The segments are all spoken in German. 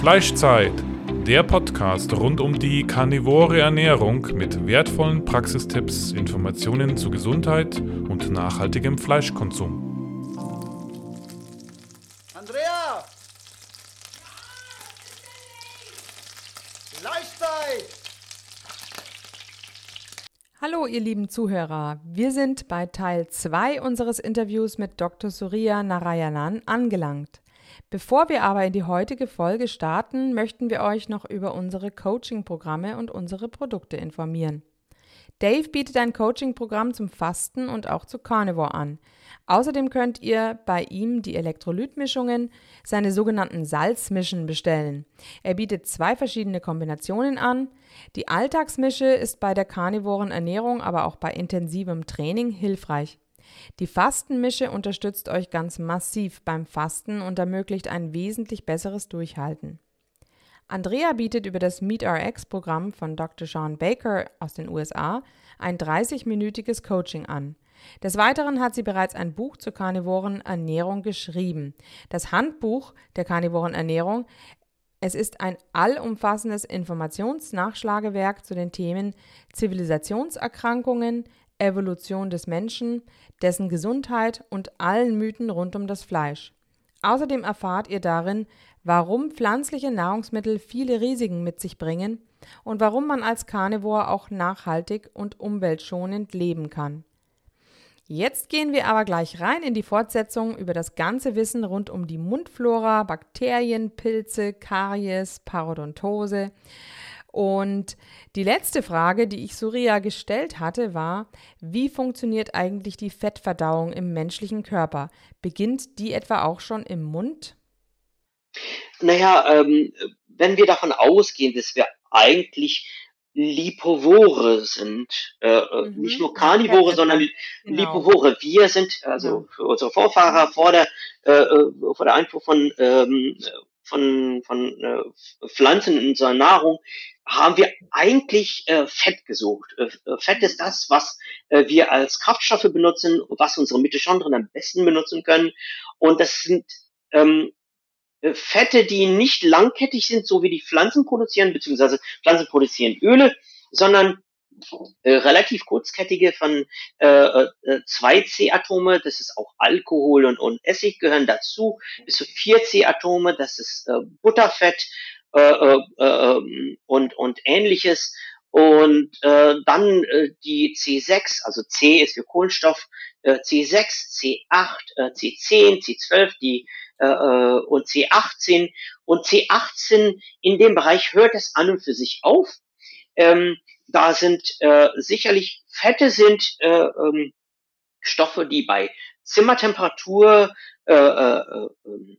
Fleischzeit, der Podcast rund um die karnivore Ernährung mit wertvollen Praxistipps, Informationen zu Gesundheit und nachhaltigem Fleischkonsum. Andrea! Fleischzeit! Hallo ihr lieben Zuhörer, wir sind bei Teil 2 unseres Interviews mit Dr. Surya Narayanan angelangt. Bevor wir aber in die heutige Folge starten, möchten wir euch noch über unsere Coaching-Programme und unsere Produkte informieren. Dave bietet ein Coaching-Programm zum Fasten und auch zu Carnivore an. Außerdem könnt ihr bei ihm die Elektrolytmischungen, seine sogenannten Salzmischen bestellen. Er bietet zwei verschiedene Kombinationen an. Die Alltagsmische ist bei der karnivoren Ernährung, aber auch bei intensivem Training hilfreich. Die Fastenmische unterstützt euch ganz massiv beim Fasten und ermöglicht ein wesentlich besseres Durchhalten. Andrea bietet über das MeetRx-Programm von Dr. Sean Baker aus den USA ein 30-minütiges Coaching an. Des Weiteren hat sie bereits ein Buch zur karnivoren Ernährung geschrieben. Das Handbuch der karnivoren Ernährung. Es ist ein allumfassendes Informationsnachschlagewerk zu den Themen Zivilisationserkrankungen, Evolution des Menschen, dessen Gesundheit und allen Mythen rund um das Fleisch. Außerdem erfahrt ihr darin, warum pflanzliche Nahrungsmittel viele Risiken mit sich bringen und warum man als Carnivore auch nachhaltig und umweltschonend leben kann. Jetzt gehen wir aber gleich rein in die Fortsetzung über das ganze Wissen rund um die Mundflora, Bakterien, Pilze, Karies, Parodontose und die letzte Frage, die ich Surya gestellt hatte, war, wie funktioniert eigentlich die Fettverdauung im menschlichen Körper? Beginnt die etwa auch schon im Mund? Naja, ähm, wenn wir davon ausgehen, dass wir eigentlich Lipovore sind, äh, äh mhm. nicht nur Karnivore, sondern genau. Lipovore. Wir sind, also für unsere Vorfahrer vor der, äh, äh, vor der Einfuhr von ähm, von, von äh, Pflanzen in unserer Nahrung, haben wir eigentlich äh, Fett gesucht. Äh, äh, Fett ist das, was äh, wir als Kraftstoffe benutzen, was unsere Mitochondrien am besten benutzen können. Und das sind ähm, äh, Fette, die nicht langkettig sind, so wie die Pflanzen produzieren, beziehungsweise Pflanzen produzieren Öle, sondern äh, relativ kurzkettige von äh, äh, zwei C-Atome, das ist auch Alkohol und, und Essig gehören dazu, bis zu vier C-Atome, das ist äh, Butterfett äh, äh, ähm, und, und ähnliches. Und äh, dann äh, die C6, also C ist für Kohlenstoff, äh, C6, C8, äh, C10, C12, die äh, äh und C18 und C18 in dem Bereich hört es an und für sich auf. Ähm, da sind äh, sicherlich Fette sind äh, ähm, Stoffe, die bei Zimmertemperatur äh, äh, äh,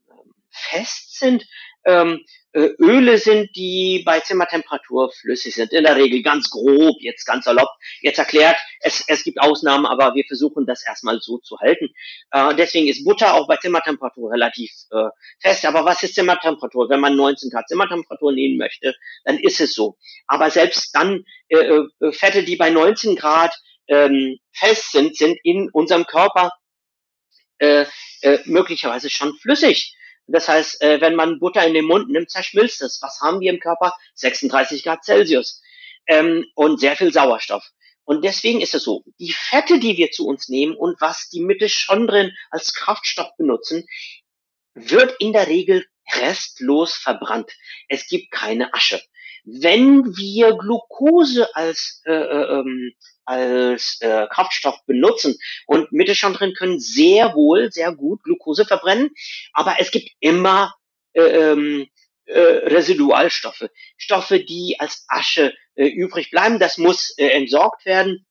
fest sind. Ähm, äh, Öle sind, die bei Zimmertemperatur flüssig sind. In der Regel ganz grob, jetzt ganz salopp, jetzt erklärt. Es, es gibt Ausnahmen, aber wir versuchen das erstmal so zu halten. Äh, deswegen ist Butter auch bei Zimmertemperatur relativ äh, fest. Aber was ist Zimmertemperatur? Wenn man 19 Grad Zimmertemperatur nehmen möchte, dann ist es so. Aber selbst dann äh, äh, Fette, die bei 19 Grad ähm, fest sind, sind in unserem Körper äh, äh, möglicherweise schon flüssig. Das heißt, äh, wenn man Butter in den Mund nimmt, zerschmilzt es. Was haben wir im Körper? 36 Grad Celsius ähm, und sehr viel Sauerstoff. Und deswegen ist es so, die Fette, die wir zu uns nehmen und was die Mitochondrien als Kraftstoff benutzen, wird in der Regel restlos verbrannt. Es gibt keine Asche. Wenn wir Glucose als, äh, äh ähm, als äh, Kraftstoff benutzen und Mitochondrien können sehr wohl, sehr gut Glucose verbrennen, aber es gibt immer äh, ähm, äh, Residualstoffe, Stoffe, die als Asche äh, übrig bleiben. Das muss äh, entsorgt werden.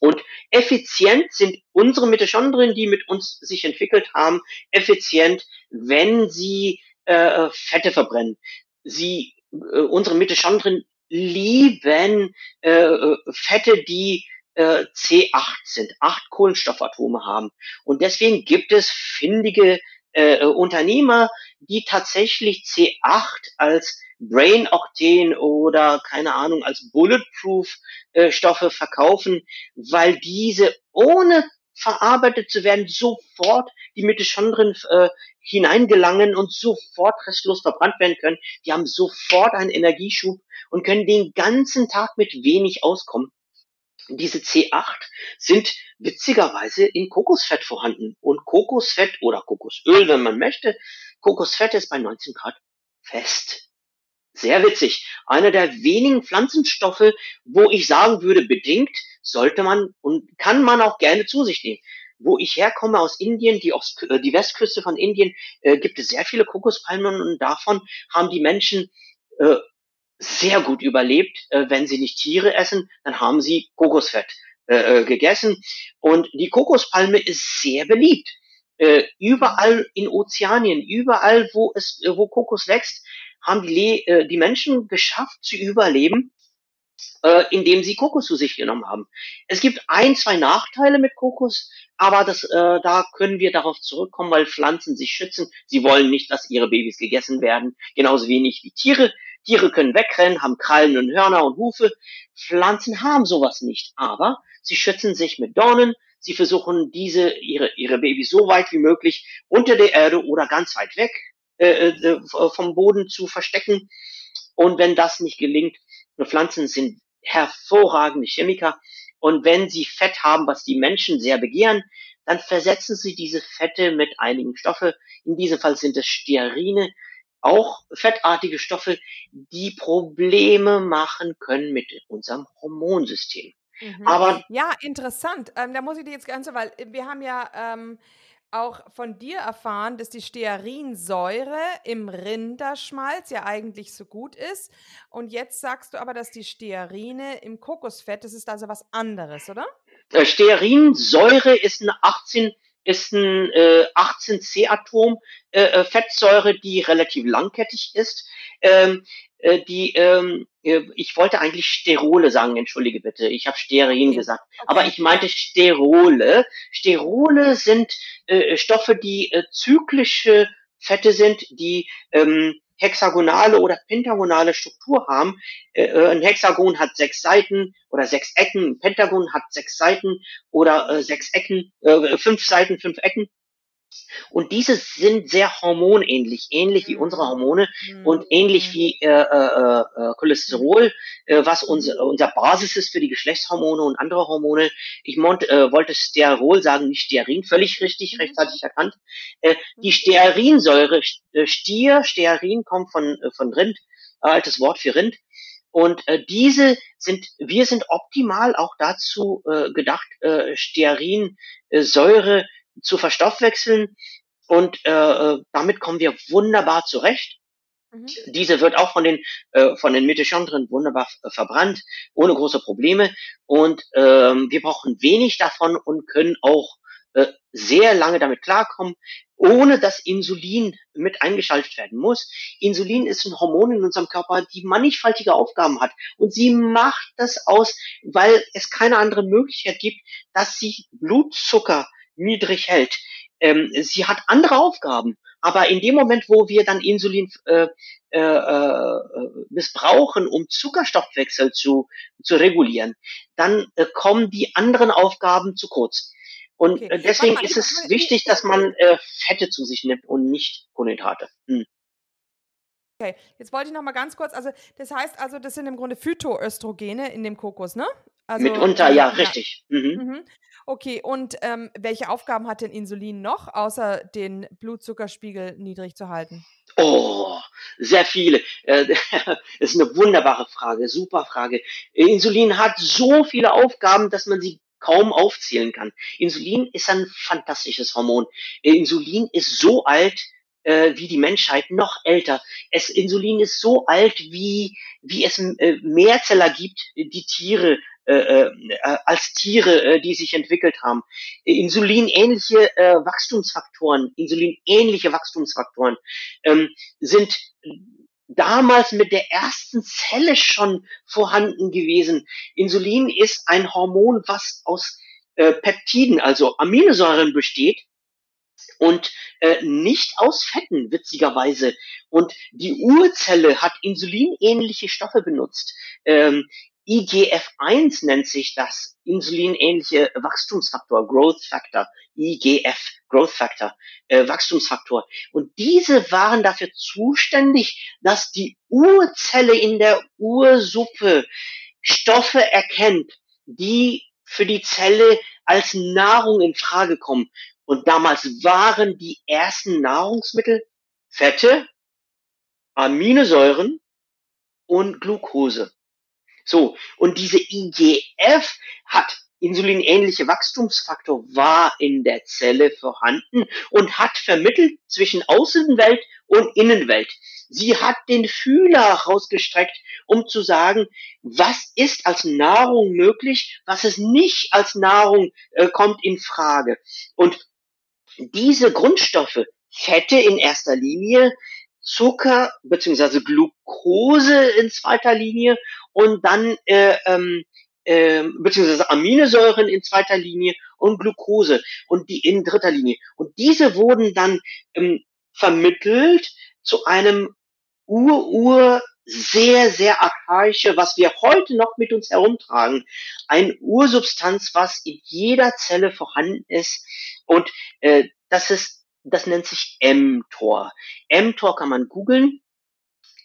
Und effizient sind unsere Mitochondrien, die mit uns sich entwickelt haben, effizient, wenn sie äh, Fette verbrennen. Sie äh, unsere Mitochondrien lieben äh, äh, Fette, die äh, C8 sind, acht Kohlenstoffatome haben. Und deswegen gibt es findige äh, Unternehmer, die tatsächlich C8 als Brain Octane oder keine Ahnung als Bulletproof äh, Stoffe verkaufen, weil diese ohne verarbeitet zu werden, sofort die Mitochondrien äh, hineingelangen und sofort restlos verbrannt werden können. Die haben sofort einen Energieschub und können den ganzen Tag mit wenig auskommen. Diese C8 sind witzigerweise in Kokosfett vorhanden. Und Kokosfett oder Kokosöl, wenn man möchte, Kokosfett ist bei 19 Grad fest. Sehr witzig. Einer der wenigen Pflanzenstoffe, wo ich sagen würde, bedingt sollte man und kann man auch gerne zu sich nehmen. Wo ich herkomme aus Indien, die, Ost, äh, die Westküste von Indien, äh, gibt es sehr viele Kokospalmen und davon haben die Menschen äh, sehr gut überlebt. Äh, wenn sie nicht Tiere essen, dann haben sie Kokosfett äh, äh gegessen. Und die Kokospalme ist sehr beliebt. Äh, überall in Ozeanien, überall, wo es, wo Kokos wächst, haben die, äh, die Menschen geschafft zu überleben, äh, indem sie Kokos zu sich genommen haben. Es gibt ein, zwei Nachteile mit Kokos, aber das, äh, da können wir darauf zurückkommen, weil Pflanzen sich schützen. Sie wollen nicht, dass ihre Babys gegessen werden, genauso wenig wie Tiere. Tiere können wegrennen, haben Krallen und Hörner und Hufe. Pflanzen haben sowas nicht, aber sie schützen sich mit Dornen. Sie versuchen diese ihre ihre Babys so weit wie möglich unter der Erde oder ganz weit weg äh, äh, vom Boden zu verstecken. Und wenn das nicht gelingt, Pflanzen sind hervorragende Chemiker. Und wenn sie Fett haben, was die Menschen sehr begehren, dann versetzen sie diese Fette mit einigen Stoffe. In diesem Fall sind es Stearine, auch fettartige Stoffe, die Probleme machen können mit unserem Hormonsystem. Mhm. Aber ja, interessant. Ähm, da muss ich dir jetzt ganz, weil wir haben ja ähm, auch von dir erfahren, dass die Stearinsäure im Rinderschmalz ja eigentlich so gut ist. Und jetzt sagst du aber, dass die Stearine im Kokosfett, das ist also was anderes, oder? Äh, Stearinsäure ist eine 18 ist ein äh, 18C-Atom äh, äh, die relativ langkettig ist. Ähm, äh, die, ähm, äh, ich wollte eigentlich Sterole sagen, entschuldige bitte, ich habe Sterin gesagt, okay. aber ich meinte Sterole. Sterole sind äh, Stoffe, die äh, zyklische Fette sind, die ähm, hexagonale oder pentagonale Struktur haben. Äh, äh, ein Hexagon hat sechs Seiten oder sechs Ecken, ein Pentagon hat sechs Seiten oder äh, sechs Ecken, äh, fünf Seiten, fünf Ecken. Und diese sind sehr hormonähnlich, ähnlich wie unsere mhm. Hormone mhm. und ähnlich wie äh, äh, äh, Cholesterol, äh, was unser, unser Basis ist für die Geschlechtshormone und andere Hormone. Ich mont, äh, wollte Sterol sagen, nicht Stearin, völlig richtig, mhm. rechtzeitig erkannt. Äh, die Stearinsäure, äh, Stier, Stearin kommt von, äh, von Rind, äh, altes Wort für Rind. Und äh, diese sind, wir sind optimal auch dazu äh, gedacht, äh, Stearinsäure zu verstoffwechseln und äh, äh, damit kommen wir wunderbar zurecht. Mhm. Diese wird auch von den äh, von den Mitochondrien wunderbar verbrannt, ohne große Probleme. Und ähm, wir brauchen wenig davon und können auch äh, sehr lange damit klarkommen, ohne dass Insulin mit eingeschaltet werden muss. Insulin ist ein Hormon in unserem Körper, die mannigfaltige Aufgaben hat. Und sie macht das aus, weil es keine andere Möglichkeit gibt, dass sie Blutzucker niedrig hält. Ähm, sie hat andere Aufgaben, aber in dem Moment, wo wir dann Insulin äh, äh, äh, missbrauchen, um Zuckerstoffwechsel zu, zu regulieren, dann äh, kommen die anderen Aufgaben zu kurz. Und okay. Äh, deswegen mal, ist es wichtig, dass man äh, Fette zu sich nimmt und nicht Kohlenhydrate. Hm. Okay, jetzt wollte ich noch mal ganz kurz, also das heißt also, das sind im Grunde Phytoöstrogene in dem Kokos, ne? Also, Mitunter, ja, richtig. Mhm. Mhm. Okay, und ähm, welche Aufgaben hat denn Insulin noch, außer den Blutzuckerspiegel niedrig zu halten? Oh, sehr viele. Äh, das ist eine wunderbare Frage, super Frage. Insulin hat so viele Aufgaben, dass man sie kaum aufzählen kann. Insulin ist ein fantastisches Hormon. Insulin ist so alt, äh, wie die Menschheit, noch älter. Es, Insulin ist so alt, wie, wie es äh, Mehrzeller gibt, die Tiere äh, äh, als Tiere, äh, die sich entwickelt haben. Insulinähnliche äh, Wachstumsfaktoren, Insulinähnliche Wachstumsfaktoren ähm, sind damals mit der ersten Zelle schon vorhanden gewesen. Insulin ist ein Hormon, was aus äh, Peptiden, also Aminosäuren besteht und äh, nicht aus Fetten, witzigerweise. Und die Urzelle hat insulinähnliche Stoffe benutzt. Ähm, IGF-1 nennt sich das insulinähnliche Wachstumsfaktor, Growth Factor, IGF, Growth Factor, äh, Wachstumsfaktor. Und diese waren dafür zuständig, dass die Urzelle in der Ursuppe Stoffe erkennt, die für die Zelle als Nahrung in Frage kommen. Und damals waren die ersten Nahrungsmittel Fette, Aminosäuren und Glucose. So, und diese IGF hat insulinähnliche Wachstumsfaktor war in der Zelle vorhanden und hat vermittelt zwischen Außenwelt und Innenwelt. Sie hat den Fühler rausgestreckt, um zu sagen, was ist als Nahrung möglich, was es nicht als Nahrung äh, kommt in Frage. Und diese Grundstoffe, Fette in erster Linie, Zucker beziehungsweise Glucose in zweiter Linie und dann äh, ähm, äh, beziehungsweise Aminosäuren in zweiter Linie und Glucose und die in dritter Linie. Und diese wurden dann ähm, vermittelt zu einem Ur-Ur sehr, sehr archaische, was wir heute noch mit uns herumtragen. Ein Ursubstanz, was in jeder Zelle vorhanden ist. Und äh, das ist das nennt sich mTOR. mTOR kann man googeln.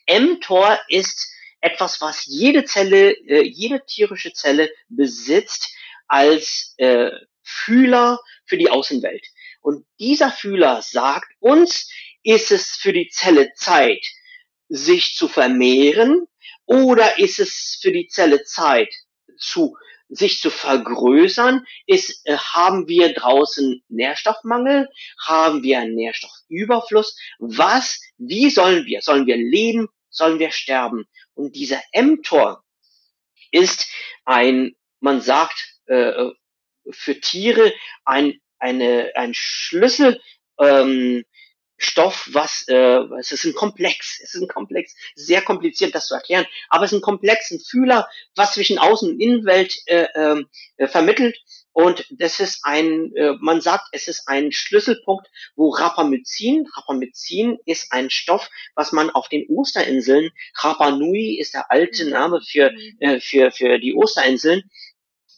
mTOR ist etwas, was jede Zelle, äh, jede tierische Zelle besitzt als äh, Fühler für die Außenwelt. Und dieser Fühler sagt uns, ist es für die Zelle Zeit, sich zu vermehren oder ist es für die Zelle Zeit zu sich zu vergrößern, ist, äh, haben wir draußen Nährstoffmangel, haben wir einen Nährstoffüberfluss, was, wie sollen wir, sollen wir leben, sollen wir sterben? Und dieser mTOR ist ein, man sagt, äh, für Tiere ein, eine, ein Schlüssel, ähm, Stoff, was, äh, es ist ein Komplex, es ist ein Komplex, sehr kompliziert das zu erklären, aber es ist ein Komplex, ein Fühler, was zwischen Außen- und Innenwelt äh, ähm, äh, vermittelt und das ist ein, äh, man sagt, es ist ein Schlüsselpunkt, wo Rapamycin, Rapamycin ist ein Stoff, was man auf den Osterinseln, Rapa Nui ist der alte mhm. Name für, mhm. äh, für, für die Osterinseln,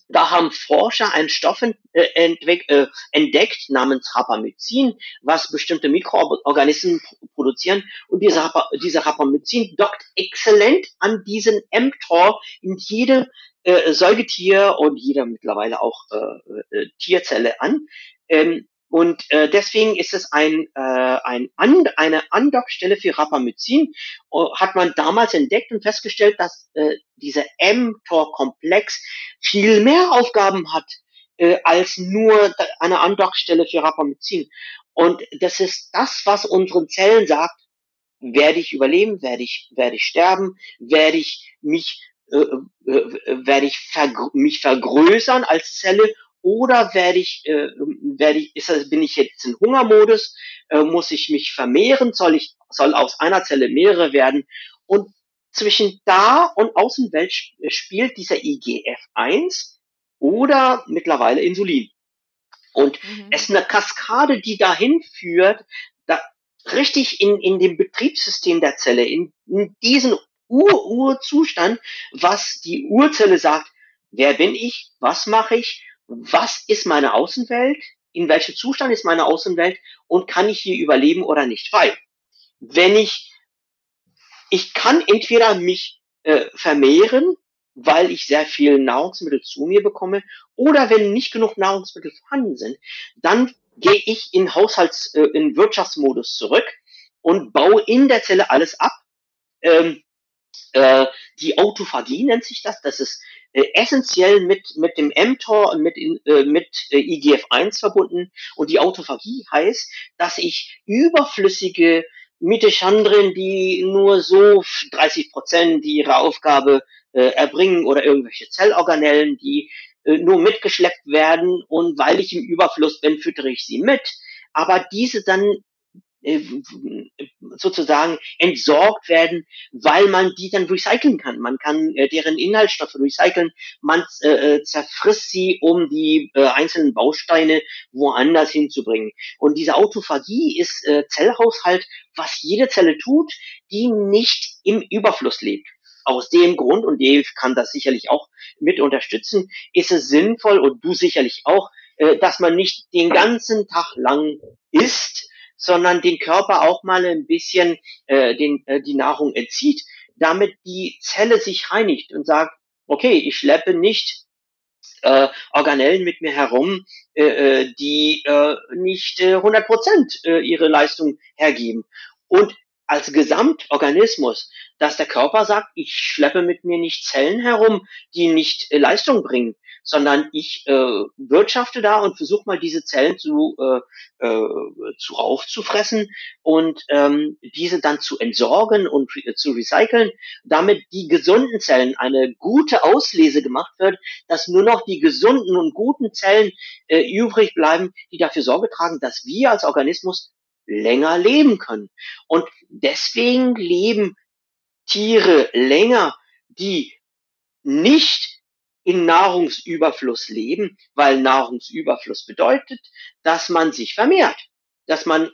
da haben Forscher einen Stoff äh, äh, entdeckt namens Rapamycin, was bestimmte Mikroorganismen produzieren. Und dieser, Rapa, dieser Rapamycin dockt exzellent an diesen mTOR in jede äh, Säugetier und jeder mittlerweile auch äh, äh, Tierzelle an. Ähm, und äh, deswegen ist es ein, äh, ein an, eine Andockstelle für Rapamycin. Uh, hat man damals entdeckt und festgestellt, dass äh, dieser mTOR-Komplex viel mehr Aufgaben hat äh, als nur eine Andockstelle für Rapamycin. Und das ist das, was unseren Zellen sagt, werde ich überleben, werde ich, werde ich sterben, werde ich mich, äh, äh, werde ich vergr mich vergrößern als Zelle oder werde ich, äh, werde ich, ist das, bin ich jetzt in Hungermodus, äh, muss ich mich vermehren, soll ich, soll aus einer Zelle mehrere werden? Und zwischen da und Außenwelt spielt dieser IGF-1 oder mittlerweile Insulin. Und mhm. es ist eine Kaskade, die dahin führt, da richtig in, in dem Betriebssystem der Zelle, in, in diesen Ur-Ur-Zustand, was die Urzelle sagt, wer bin ich, was mache ich, was ist meine Außenwelt, in welchem Zustand ist meine Außenwelt und kann ich hier überleben oder nicht. Weil, wenn ich, ich kann entweder mich äh, vermehren, weil ich sehr viel Nahrungsmittel zu mir bekomme, oder wenn nicht genug Nahrungsmittel vorhanden sind, dann gehe ich in Haushalts, äh, in Wirtschaftsmodus zurück und baue in der Zelle alles ab. Ähm, äh, die Autophagie nennt sich das. Das ist äh, essentiell mit, mit dem mTOR und mit, äh, mit äh, IGF-1 verbunden. Und die Autophagie heißt, dass ich überflüssige Mitochondrien, die nur so 30 Prozent ihrer Aufgabe äh, erbringen oder irgendwelche Zellorganellen, die äh, nur mitgeschleppt werden und weil ich im Überfluss bin, füttere ich sie mit. Aber diese dann sozusagen entsorgt werden, weil man die dann recyceln kann. Man kann äh, deren Inhaltsstoffe recyceln, man äh, äh, zerfrisst sie, um die äh, einzelnen Bausteine woanders hinzubringen. Und diese Autophagie ist äh, Zellhaushalt, was jede Zelle tut, die nicht im Überfluss lebt. aus dem Grund, und Dave kann das sicherlich auch mit unterstützen, ist es sinnvoll, und du sicherlich auch, äh, dass man nicht den ganzen Tag lang isst, sondern den Körper auch mal ein bisschen äh, den, äh, die Nahrung entzieht, damit die Zelle sich reinigt und sagt, okay, ich schleppe nicht äh, Organellen mit mir herum, äh, äh die äh, nicht äh, 100 Prozent äh, ihre Leistung hergeben. Und als Gesamtorganismus, dass der Körper sagt, ich schleppe mit mir nicht Zellen herum, die nicht äh, Leistung bringen, sondern ich äh, wirtschafte da und versuche mal diese Zellen zu, äh, äh, zu aufzufressen und ähm, diese dann zu entsorgen und äh, zu recyceln, damit die gesunden Zellen eine gute Auslese gemacht wird, dass nur noch die gesunden und guten Zellen äh, übrig bleiben, die dafür Sorge tragen, dass wir als Organismus länger leben können. Und deswegen leben Tiere länger, die nicht in Nahrungsüberfluss leben, weil Nahrungsüberfluss bedeutet, dass man sich vermehrt, dass man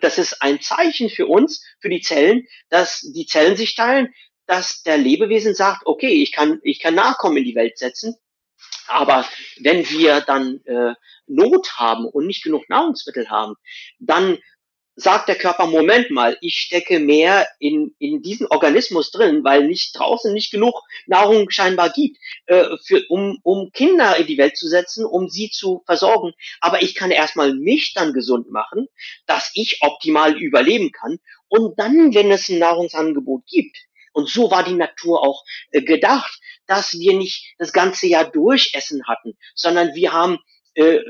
das ist ein Zeichen für uns, für die Zellen, dass die Zellen sich teilen, dass der Lebewesen sagt, okay, ich kann, ich kann Nachkommen in die Welt setzen, aber wenn wir dann äh, Not haben und nicht genug Nahrungsmittel haben, dann sagt der Körper, Moment mal, ich stecke mehr in, in diesen Organismus drin, weil nicht draußen nicht genug Nahrung scheinbar gibt, äh, für, um, um Kinder in die Welt zu setzen, um sie zu versorgen. Aber ich kann erstmal mich dann gesund machen, dass ich optimal überleben kann. Und dann, wenn es ein Nahrungsangebot gibt, und so war die Natur auch äh, gedacht, dass wir nicht das ganze Jahr durchessen hatten, sondern wir haben äh,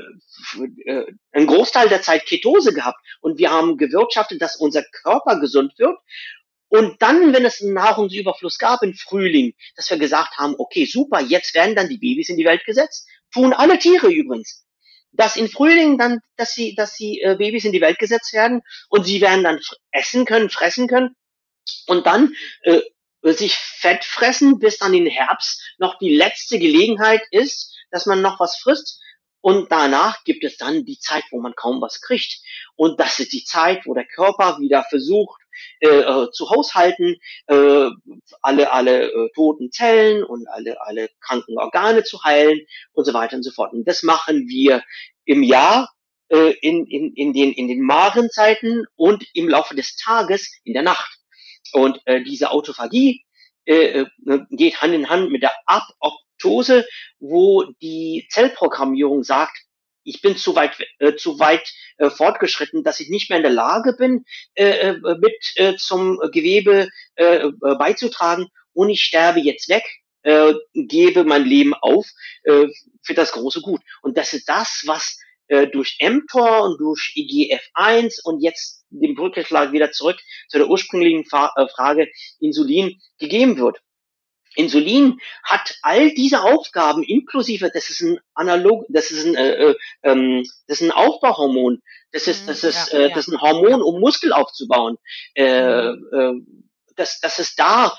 äh, einen Großteil der Zeit Ketose gehabt und wir haben gewirtschaftet, dass unser Körper gesund wird. Und dann, wenn es einen Nahrungsüberfluss gab im Frühling, dass wir gesagt haben, okay, super, jetzt werden dann die Babys in die Welt gesetzt, tun alle Tiere übrigens. Dass in Frühling dann, dass sie, dass sie äh, Babys in die Welt gesetzt werden und sie werden dann essen können, fressen können und dann äh, sich fett fressen, bis dann im Herbst noch die letzte Gelegenheit ist, dass man noch was frisst und danach gibt es dann die Zeit, wo man kaum was kriegt. Und das ist die Zeit, wo der Körper wieder versucht äh, äh, zu haushalten, äh, alle alle äh, toten Zellen und alle alle kranken Organe zu heilen und so weiter und so fort. Und das machen wir im Jahr äh, in, in, in den in den Marenzeiten und im Laufe des Tages in der Nacht. Und äh, diese Autophagie äh, äh geht Hand in Hand mit der Apoptose, wo die Zellprogrammierung sagt, ich bin zu weit, äh, zu weit äh, fortgeschritten, dass ich nicht mehr in der Lage bin, äh, äh mit äh, zum Gewebe äh, äh, beizutragen und ich sterbe jetzt weg, äh, gebe mein Leben auf äh, für das große Gut. Und das ist das, was äh, durch mTOR und durch IGF-1 und jetzt den Brückenschlag wieder zurück zu der ursprünglichen Fa äh, Frage Insulin gegeben wird. Insulin hat all diese Aufgaben inklusive, das ist ein analog, das ist ein, äh, äh, ähm, das ist ein Aufbauhormon, das ist, das mhm, ist, ja, äh, das ist ein Hormon, um Muskel aufzubauen. Äh, mhm. äh, das, das ist da,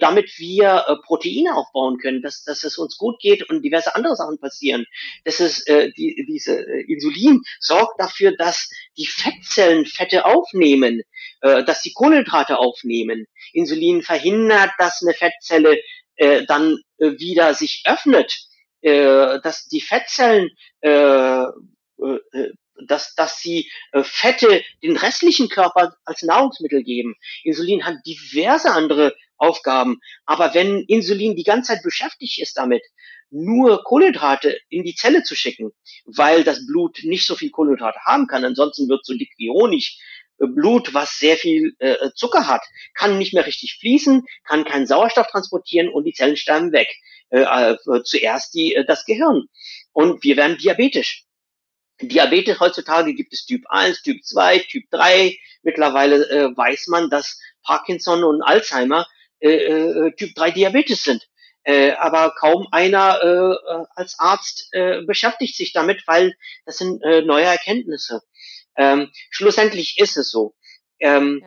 damit wir äh, Proteine aufbauen können, dass, dass es uns gut geht und diverse andere Sachen passieren. Das ist äh, die, diese äh, Insulin sorgt dafür, dass die Fettzellen Fette aufnehmen, äh, dass die Kohlenhydrate aufnehmen. Insulin verhindert, dass eine Fettzelle äh, dann äh, wieder sich öffnet, äh, dass die Fettzellen, äh, dass, dass sie äh, Fette den restlichen Körper als Nahrungsmittel geben. Insulin hat diverse andere Aufgaben, aber wenn Insulin die ganze Zeit beschäftigt ist damit, nur Kohlenhydrate in die Zelle zu schicken, weil das Blut nicht so viel Kohlenhydrate haben kann, ansonsten wird so dick wie Honig, Blut, was sehr viel äh, Zucker hat, kann nicht mehr richtig fließen, kann keinen Sauerstoff transportieren und die Zellen sterben weg. Äh, äh, zuerst die, äh, das Gehirn. Und wir werden diabetisch. Diabetes heutzutage gibt es Typ 1, Typ 2, Typ 3. Mittlerweile äh, weiß man, dass Parkinson und Alzheimer äh, äh, Typ 3 Diabetes sind. Äh, aber kaum einer äh, äh, als Arzt äh, beschäftigt sich damit, weil das sind äh, neue Erkenntnisse. Ähm, schlussendlich ist es so, ähm,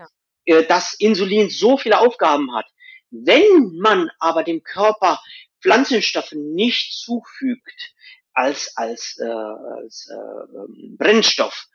ja. äh, dass Insulin so viele Aufgaben hat. Wenn man aber dem Körper Pflanzenstoffe nicht zufügt als als, äh, als äh, Brennstoff,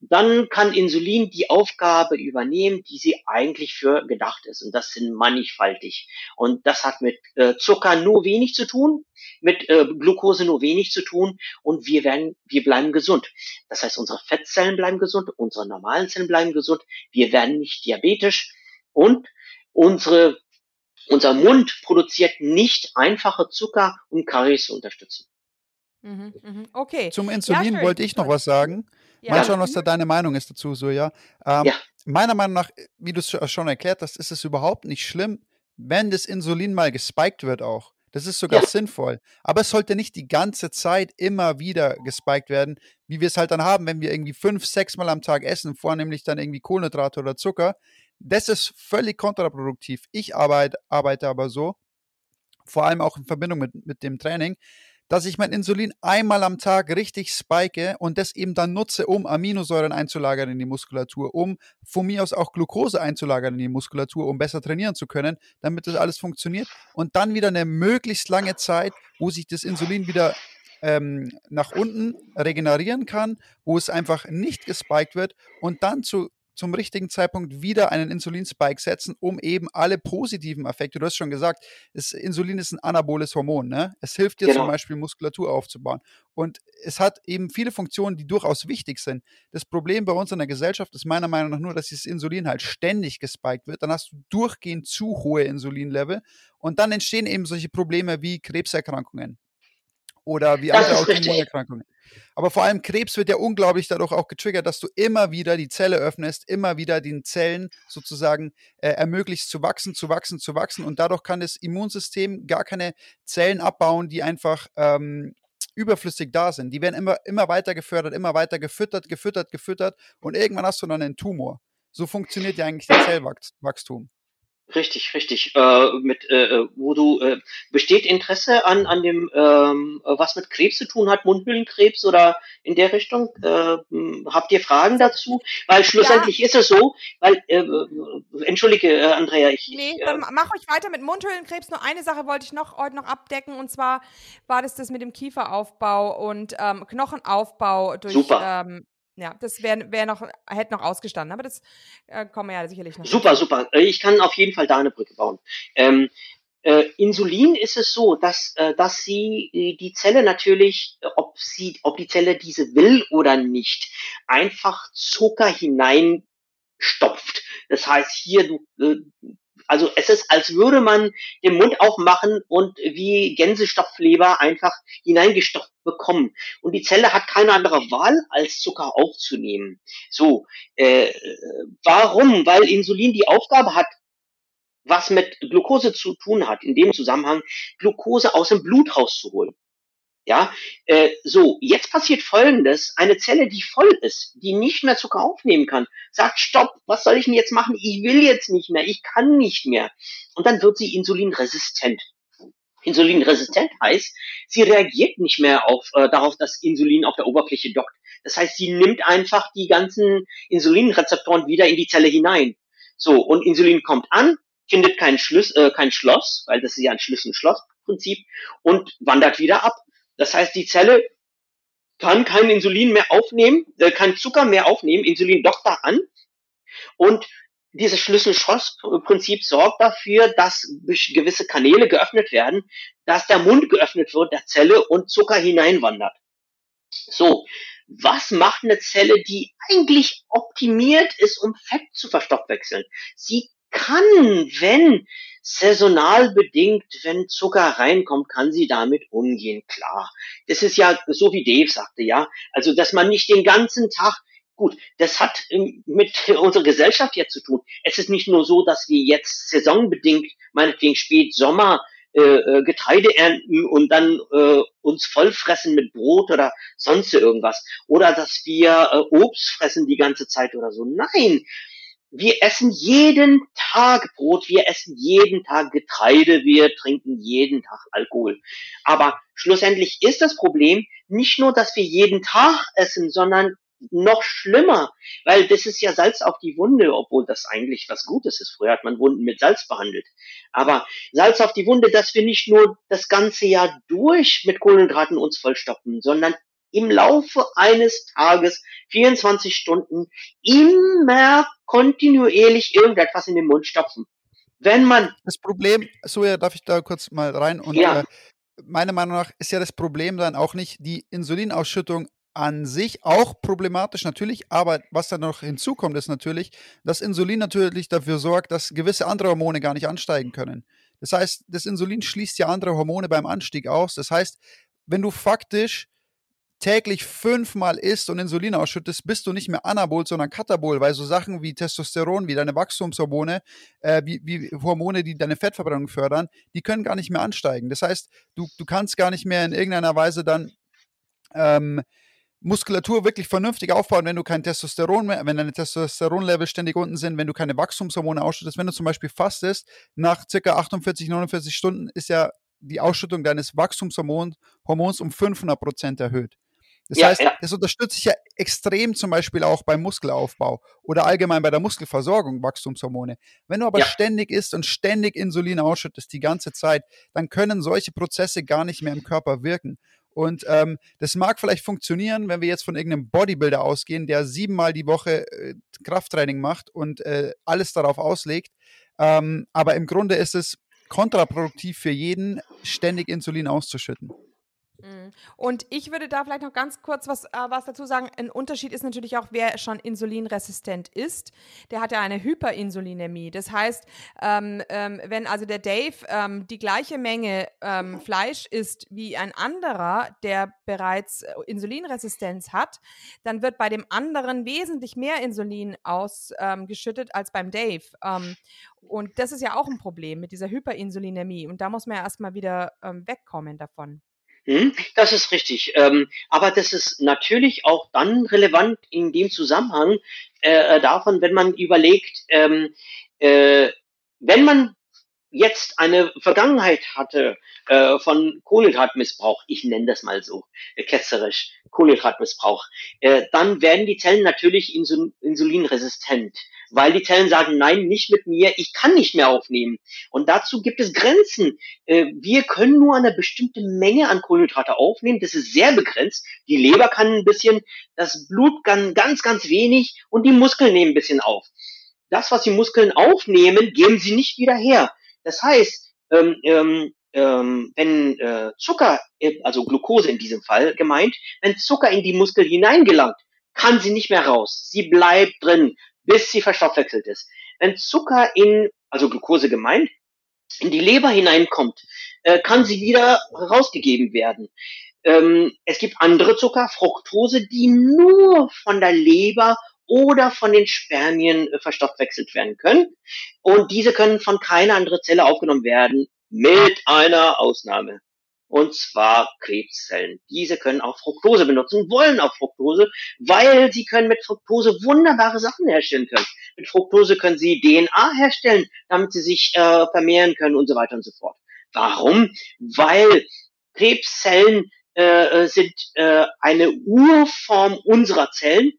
dann kann Insulin die Aufgabe übernehmen, die sie eigentlich für gedacht ist. Und das sind mannigfaltig. Und das hat mit äh, Zucker nur wenig zu tun, mit äh, Glucose nur wenig zu tun. Und wir werden, wir bleiben gesund. Das heißt, unsere Fettzellen bleiben gesund, unsere normalen Zellen bleiben gesund. Wir werden nicht diabetisch und unsere, unser Mund produziert nicht einfache Zucker, um Karies zu unterstützen. Mhm, mhm. Okay. Zum Insulin ja, wollte ich noch was sagen. Ja. Mal schauen, was da deine Meinung ist dazu, so ja. Ähm, ja. Meiner Meinung nach, wie du es schon erklärt hast, ist es überhaupt nicht schlimm, wenn das Insulin mal gespiked wird auch. Das ist sogar ja. sinnvoll. Aber es sollte nicht die ganze Zeit immer wieder gespiked werden, wie wir es halt dann haben, wenn wir irgendwie fünf, sechs Mal am Tag essen, vornehmlich dann irgendwie Kohlenhydrate oder Zucker. Das ist völlig kontraproduktiv. Ich arbeite, arbeite aber so, vor allem auch in Verbindung mit, mit dem Training, dass ich mein Insulin einmal am Tag richtig spike und das eben dann nutze, um Aminosäuren einzulagern in die Muskulatur, um von mir aus auch Glucose einzulagern in die Muskulatur, um besser trainieren zu können, damit das alles funktioniert. Und dann wieder eine möglichst lange Zeit, wo sich das Insulin wieder ähm, nach unten regenerieren kann, wo es einfach nicht gespiked wird und dann zu zum richtigen Zeitpunkt wieder einen Insulinspike setzen, um eben alle positiven Effekte, du hast schon gesagt, das Insulin ist ein anaboles Hormon, ne? Es hilft dir genau. zum Beispiel Muskulatur aufzubauen. Und es hat eben viele Funktionen, die durchaus wichtig sind. Das Problem bei uns in der Gesellschaft ist meiner Meinung nach nur, dass dieses Insulin halt ständig gespiked wird. Dann hast du durchgehend zu hohe Insulinlevel und dann entstehen eben solche Probleme wie Krebserkrankungen oder wie andere Autoimmunerkrankungen. Aber vor allem Krebs wird ja unglaublich dadurch auch getriggert, dass du immer wieder die Zelle öffnest, immer wieder den Zellen sozusagen äh, ermöglicht zu wachsen, zu wachsen, zu wachsen. Und dadurch kann das Immunsystem gar keine Zellen abbauen, die einfach ähm, überflüssig da sind. Die werden immer, immer weiter gefördert, immer weiter gefüttert, gefüttert, gefüttert. Und irgendwann hast du dann einen Tumor. So funktioniert ja eigentlich das Zellwachstum. Richtig, richtig. Äh, mit, äh, äh, wo du äh, besteht Interesse an an dem, ähm, was mit Krebs zu tun hat, Mundhöhlenkrebs oder in der Richtung? Äh, habt ihr Fragen dazu? Weil schlussendlich ja. ist es so, weil äh, entschuldige, äh, Andrea, ich. Nee, äh, dann mach euch weiter mit Mundhöhlenkrebs. Nur eine Sache wollte ich noch heute noch abdecken und zwar war das das mit dem Kieferaufbau und ähm, Knochenaufbau durch ähm, ja, das wäre wär noch, hätte noch ausgestanden, aber das äh, kommen wir ja sicherlich noch. Super, super. Äh, ich kann auf jeden Fall da eine Brücke bauen. Ähm, äh, Insulin ist es so, dass, äh, dass sie äh, die Zelle natürlich, äh, ob sie, ob die Zelle diese will oder nicht, einfach Zucker hineinstopft. Das heißt, hier, du, also es ist, als würde man den Mund aufmachen und wie Gänsestopfleber einfach hineingestopft bekommen. Und die Zelle hat keine andere Wahl, als Zucker aufzunehmen. So, äh, warum? Weil Insulin die Aufgabe hat, was mit Glucose zu tun hat, in dem Zusammenhang Glucose aus dem Blut rauszuholen. Ja, äh, so, jetzt passiert Folgendes. Eine Zelle, die voll ist, die nicht mehr Zucker aufnehmen kann, sagt, stopp, was soll ich denn jetzt machen? Ich will jetzt nicht mehr, ich kann nicht mehr. Und dann wird sie insulinresistent. Insulinresistent heißt, sie reagiert nicht mehr auf, äh, darauf, dass Insulin auf der Oberfläche dockt. Das heißt, sie nimmt einfach die ganzen Insulinrezeptoren wieder in die Zelle hinein. So, und Insulin kommt an, findet kein, Schluss, äh, kein Schloss, weil das ist ja ein Schlüssel-Schloss-Prinzip, und wandert wieder ab. Das heißt, die Zelle kann kein Insulin mehr aufnehmen, äh, kein Zucker mehr aufnehmen, Insulin dockt da an und dieses Schlüssel-Schloss-Prinzip sorgt dafür, dass gewisse Kanäle geöffnet werden, dass der Mund geöffnet wird der Zelle und Zucker hineinwandert. So, was macht eine Zelle, die eigentlich optimiert ist, um Fett zu verstoffwechseln? Sie kann, wenn saisonal bedingt, wenn Zucker reinkommt, kann sie damit umgehen, klar. Das ist ja so wie Dave sagte, ja. Also, dass man nicht den ganzen Tag Gut, das hat ähm, mit unserer Gesellschaft jetzt zu tun. Es ist nicht nur so, dass wir jetzt saisonbedingt, meinetwegen spät Sommer, äh, äh, Getreide ernten und dann äh, uns vollfressen mit Brot oder sonst irgendwas. Oder dass wir äh, Obst fressen die ganze Zeit oder so. Nein, wir essen jeden Tag Brot, wir essen jeden Tag Getreide, wir trinken jeden Tag Alkohol. Aber schlussendlich ist das Problem nicht nur, dass wir jeden Tag essen, sondern noch schlimmer, weil das ist ja Salz auf die Wunde, obwohl das eigentlich was Gutes ist. Früher hat man Wunden mit Salz behandelt. Aber Salz auf die Wunde, dass wir nicht nur das ganze Jahr durch mit Kohlenhydraten uns vollstoppen, sondern im Laufe eines Tages, 24 Stunden, immer kontinuierlich irgendetwas in den Mund stopfen. Wenn man. Das Problem, so ja, darf ich da kurz mal rein und ja. äh, meiner Meinung nach ist ja das Problem dann auch nicht die Insulinausschüttung an sich auch problematisch natürlich, aber was dann noch hinzukommt, ist natürlich, dass Insulin natürlich dafür sorgt, dass gewisse andere Hormone gar nicht ansteigen können. Das heißt, das Insulin schließt ja andere Hormone beim Anstieg aus. Das heißt, wenn du faktisch täglich fünfmal isst und Insulin ausschüttest, bist du nicht mehr Anabol, sondern Katabol, weil so Sachen wie Testosteron, wie deine Wachstumshormone, äh, wie, wie, Hormone, die deine Fettverbrennung fördern, die können gar nicht mehr ansteigen. Das heißt, du, du kannst gar nicht mehr in irgendeiner Weise dann ähm, Muskulatur wirklich vernünftig aufbauen, wenn du kein Testosteron mehr, wenn deine Testosteronlevel ständig unten sind, wenn du keine Wachstumshormone ausschüttest, wenn du zum Beispiel fastest, nach circa 48, 49 Stunden ist ja die Ausschüttung deines Wachstumshormons um 500 Prozent erhöht. Das ja, heißt, ja. das unterstützt sich ja extrem zum Beispiel auch beim Muskelaufbau oder allgemein bei der Muskelversorgung, Wachstumshormone. Wenn du aber ja. ständig isst und ständig Insulin ausschüttest die ganze Zeit, dann können solche Prozesse gar nicht mehr im Körper wirken. Und ähm, das mag vielleicht funktionieren, wenn wir jetzt von irgendeinem Bodybuilder ausgehen, der siebenmal die Woche äh, Krafttraining macht und äh, alles darauf auslegt. Ähm, aber im Grunde ist es kontraproduktiv für jeden, ständig Insulin auszuschütten. Mhm. Und ich würde da vielleicht noch ganz kurz was, äh, was dazu sagen. Ein Unterschied ist natürlich auch, wer schon insulinresistent ist. Der hat ja eine Hyperinsulinämie. Das heißt, ähm, ähm, wenn also der Dave ähm, die gleiche Menge ähm, Fleisch isst wie ein anderer, der bereits äh, Insulinresistenz hat, dann wird bei dem anderen wesentlich mehr Insulin ausgeschüttet als beim Dave. Ähm, und das ist ja auch ein Problem mit dieser Hyperinsulinämie. Und da muss man ja erstmal wieder ähm, wegkommen davon. Hm, das ist richtig. Ähm, aber das ist natürlich auch dann relevant in dem Zusammenhang äh, äh, davon, wenn man überlegt, ähm, äh, wenn man jetzt eine Vergangenheit hatte äh, von Kohlenhydratmissbrauch, ich nenne das mal so äh, ketzerisch, Kohlenhydratmissbrauch, äh, dann werden die Zellen natürlich insul insulinresistent, weil die Zellen sagen, nein, nicht mit mir, ich kann nicht mehr aufnehmen. Und dazu gibt es Grenzen. Äh, wir können nur eine bestimmte Menge an Kohlenhydrate aufnehmen, das ist sehr begrenzt. Die Leber kann ein bisschen, das Blut kann ganz, ganz wenig und die Muskeln nehmen ein bisschen auf. Das, was die Muskeln aufnehmen, geben sie nicht wieder her. Das heißt, ähm, ähm, ähm, wenn äh, Zucker, äh, also Glucose in diesem Fall gemeint, wenn Zucker in die Muskel hineingelangt, kann sie nicht mehr raus. Sie bleibt drin, bis sie verstoffwechselt ist. Wenn Zucker in, also Glucose gemeint, in die Leber hineinkommt, äh, kann sie wieder rausgegeben werden. Ähm, es gibt andere Zucker, Fructose, die nur von der Leber oder von den Spermien äh, verstoffwechselt werden können. Und diese können von keiner anderen Zelle aufgenommen werden, mit einer Ausnahme. Und zwar Krebszellen. Diese können auch Fructose benutzen, wollen auch Fructose, weil sie können mit Fructose wunderbare Sachen herstellen können. Mit Fructose können sie DNA herstellen, damit sie sich äh, vermehren können und so weiter und so fort. Warum? Weil Krebszellen äh, äh sind äh, eine Urform unserer Zellen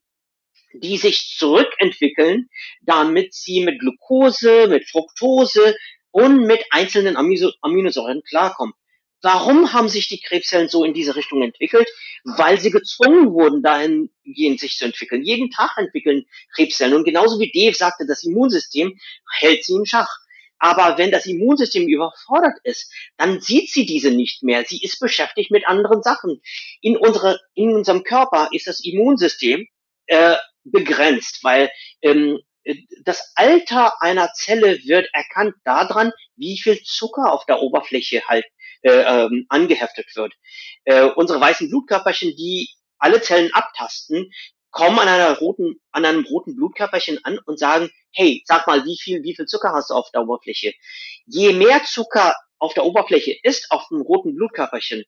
die sich zurückentwickeln, damit sie mit Glucose, mit Fructose und mit einzelnen Aminosäuren klarkommen. Warum haben sich die Krebszellen so in diese Richtung entwickelt? Weil sie gezwungen wurden, dahingehend sich zu entwickeln. Jeden Tag entwickeln Krebszellen. Und genauso wie Dave sagte, das Immunsystem hält sie in Schach. Aber wenn das Immunsystem überfordert ist, dann sieht sie diese nicht mehr. Sie ist beschäftigt mit anderen Sachen. In, unsere, in unserem Körper ist das Immunsystem äh, begrenzt, weil ähm, das Alter einer Zelle wird erkannt daran, wie viel Zucker auf der Oberfläche halt äh, ähm, angeheftet wird. Äh, unsere weißen Blutkörperchen, die alle Zellen abtasten, kommen an einer roten, an einem roten Blutkörperchen an und sagen, hey, sag mal, wie viel, wie viel Zucker hast du auf der Oberfläche? Je mehr Zucker auf der Oberfläche ist, auf dem roten Blutkörperchen,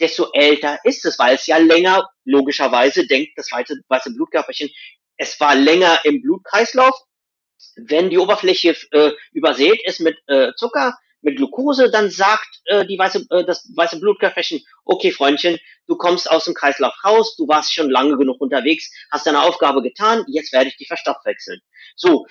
desto älter ist es, weil es ja länger, logischerweise denkt das weiße, weiße Blutkörperchen, es war länger im Blutkreislauf. Wenn die Oberfläche äh, übersät ist mit äh, Zucker, mit Glucose, dann sagt äh, die weiße, äh, das weiße Blutkörperchen, okay, Freundchen, du kommst aus dem Kreislauf raus, du warst schon lange genug unterwegs, hast deine Aufgabe getan, jetzt werde ich dich verstoffwechseln. So,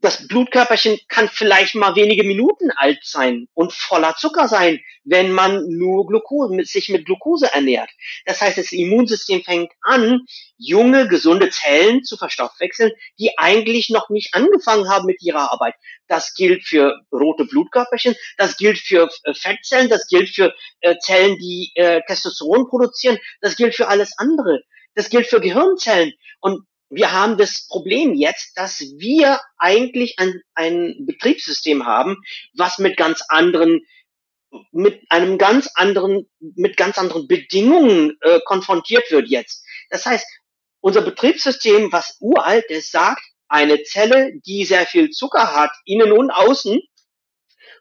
das Blutkörperchen kann vielleicht mal wenige Minuten alt sein und voller Zucker sein, wenn man nur Glucose, sich mit Glucose ernährt. Das heißt, das Immunsystem fängt an, junge, gesunde Zellen zu verstoffwechseln, die eigentlich noch nicht angefangen haben mit ihrer Arbeit. Das gilt für rote Blutkörperchen, das gilt für äh, Fettzellen, das gilt für äh, Zellen, die äh, Testosteron produzieren, das gilt für alles andere. Das gilt für Gehirnzellen. Und wir haben das Problem jetzt, dass wir eigentlich ein, ein Betriebssystem haben, was mit ganz anderen mit einem ganz anderen, mit ganz anderen Bedingungen äh, konfrontiert wird jetzt. Das heißt, unser Betriebssystem, was uralt ist, sagt, eine Zelle, die sehr viel Zucker hat, innen und außen,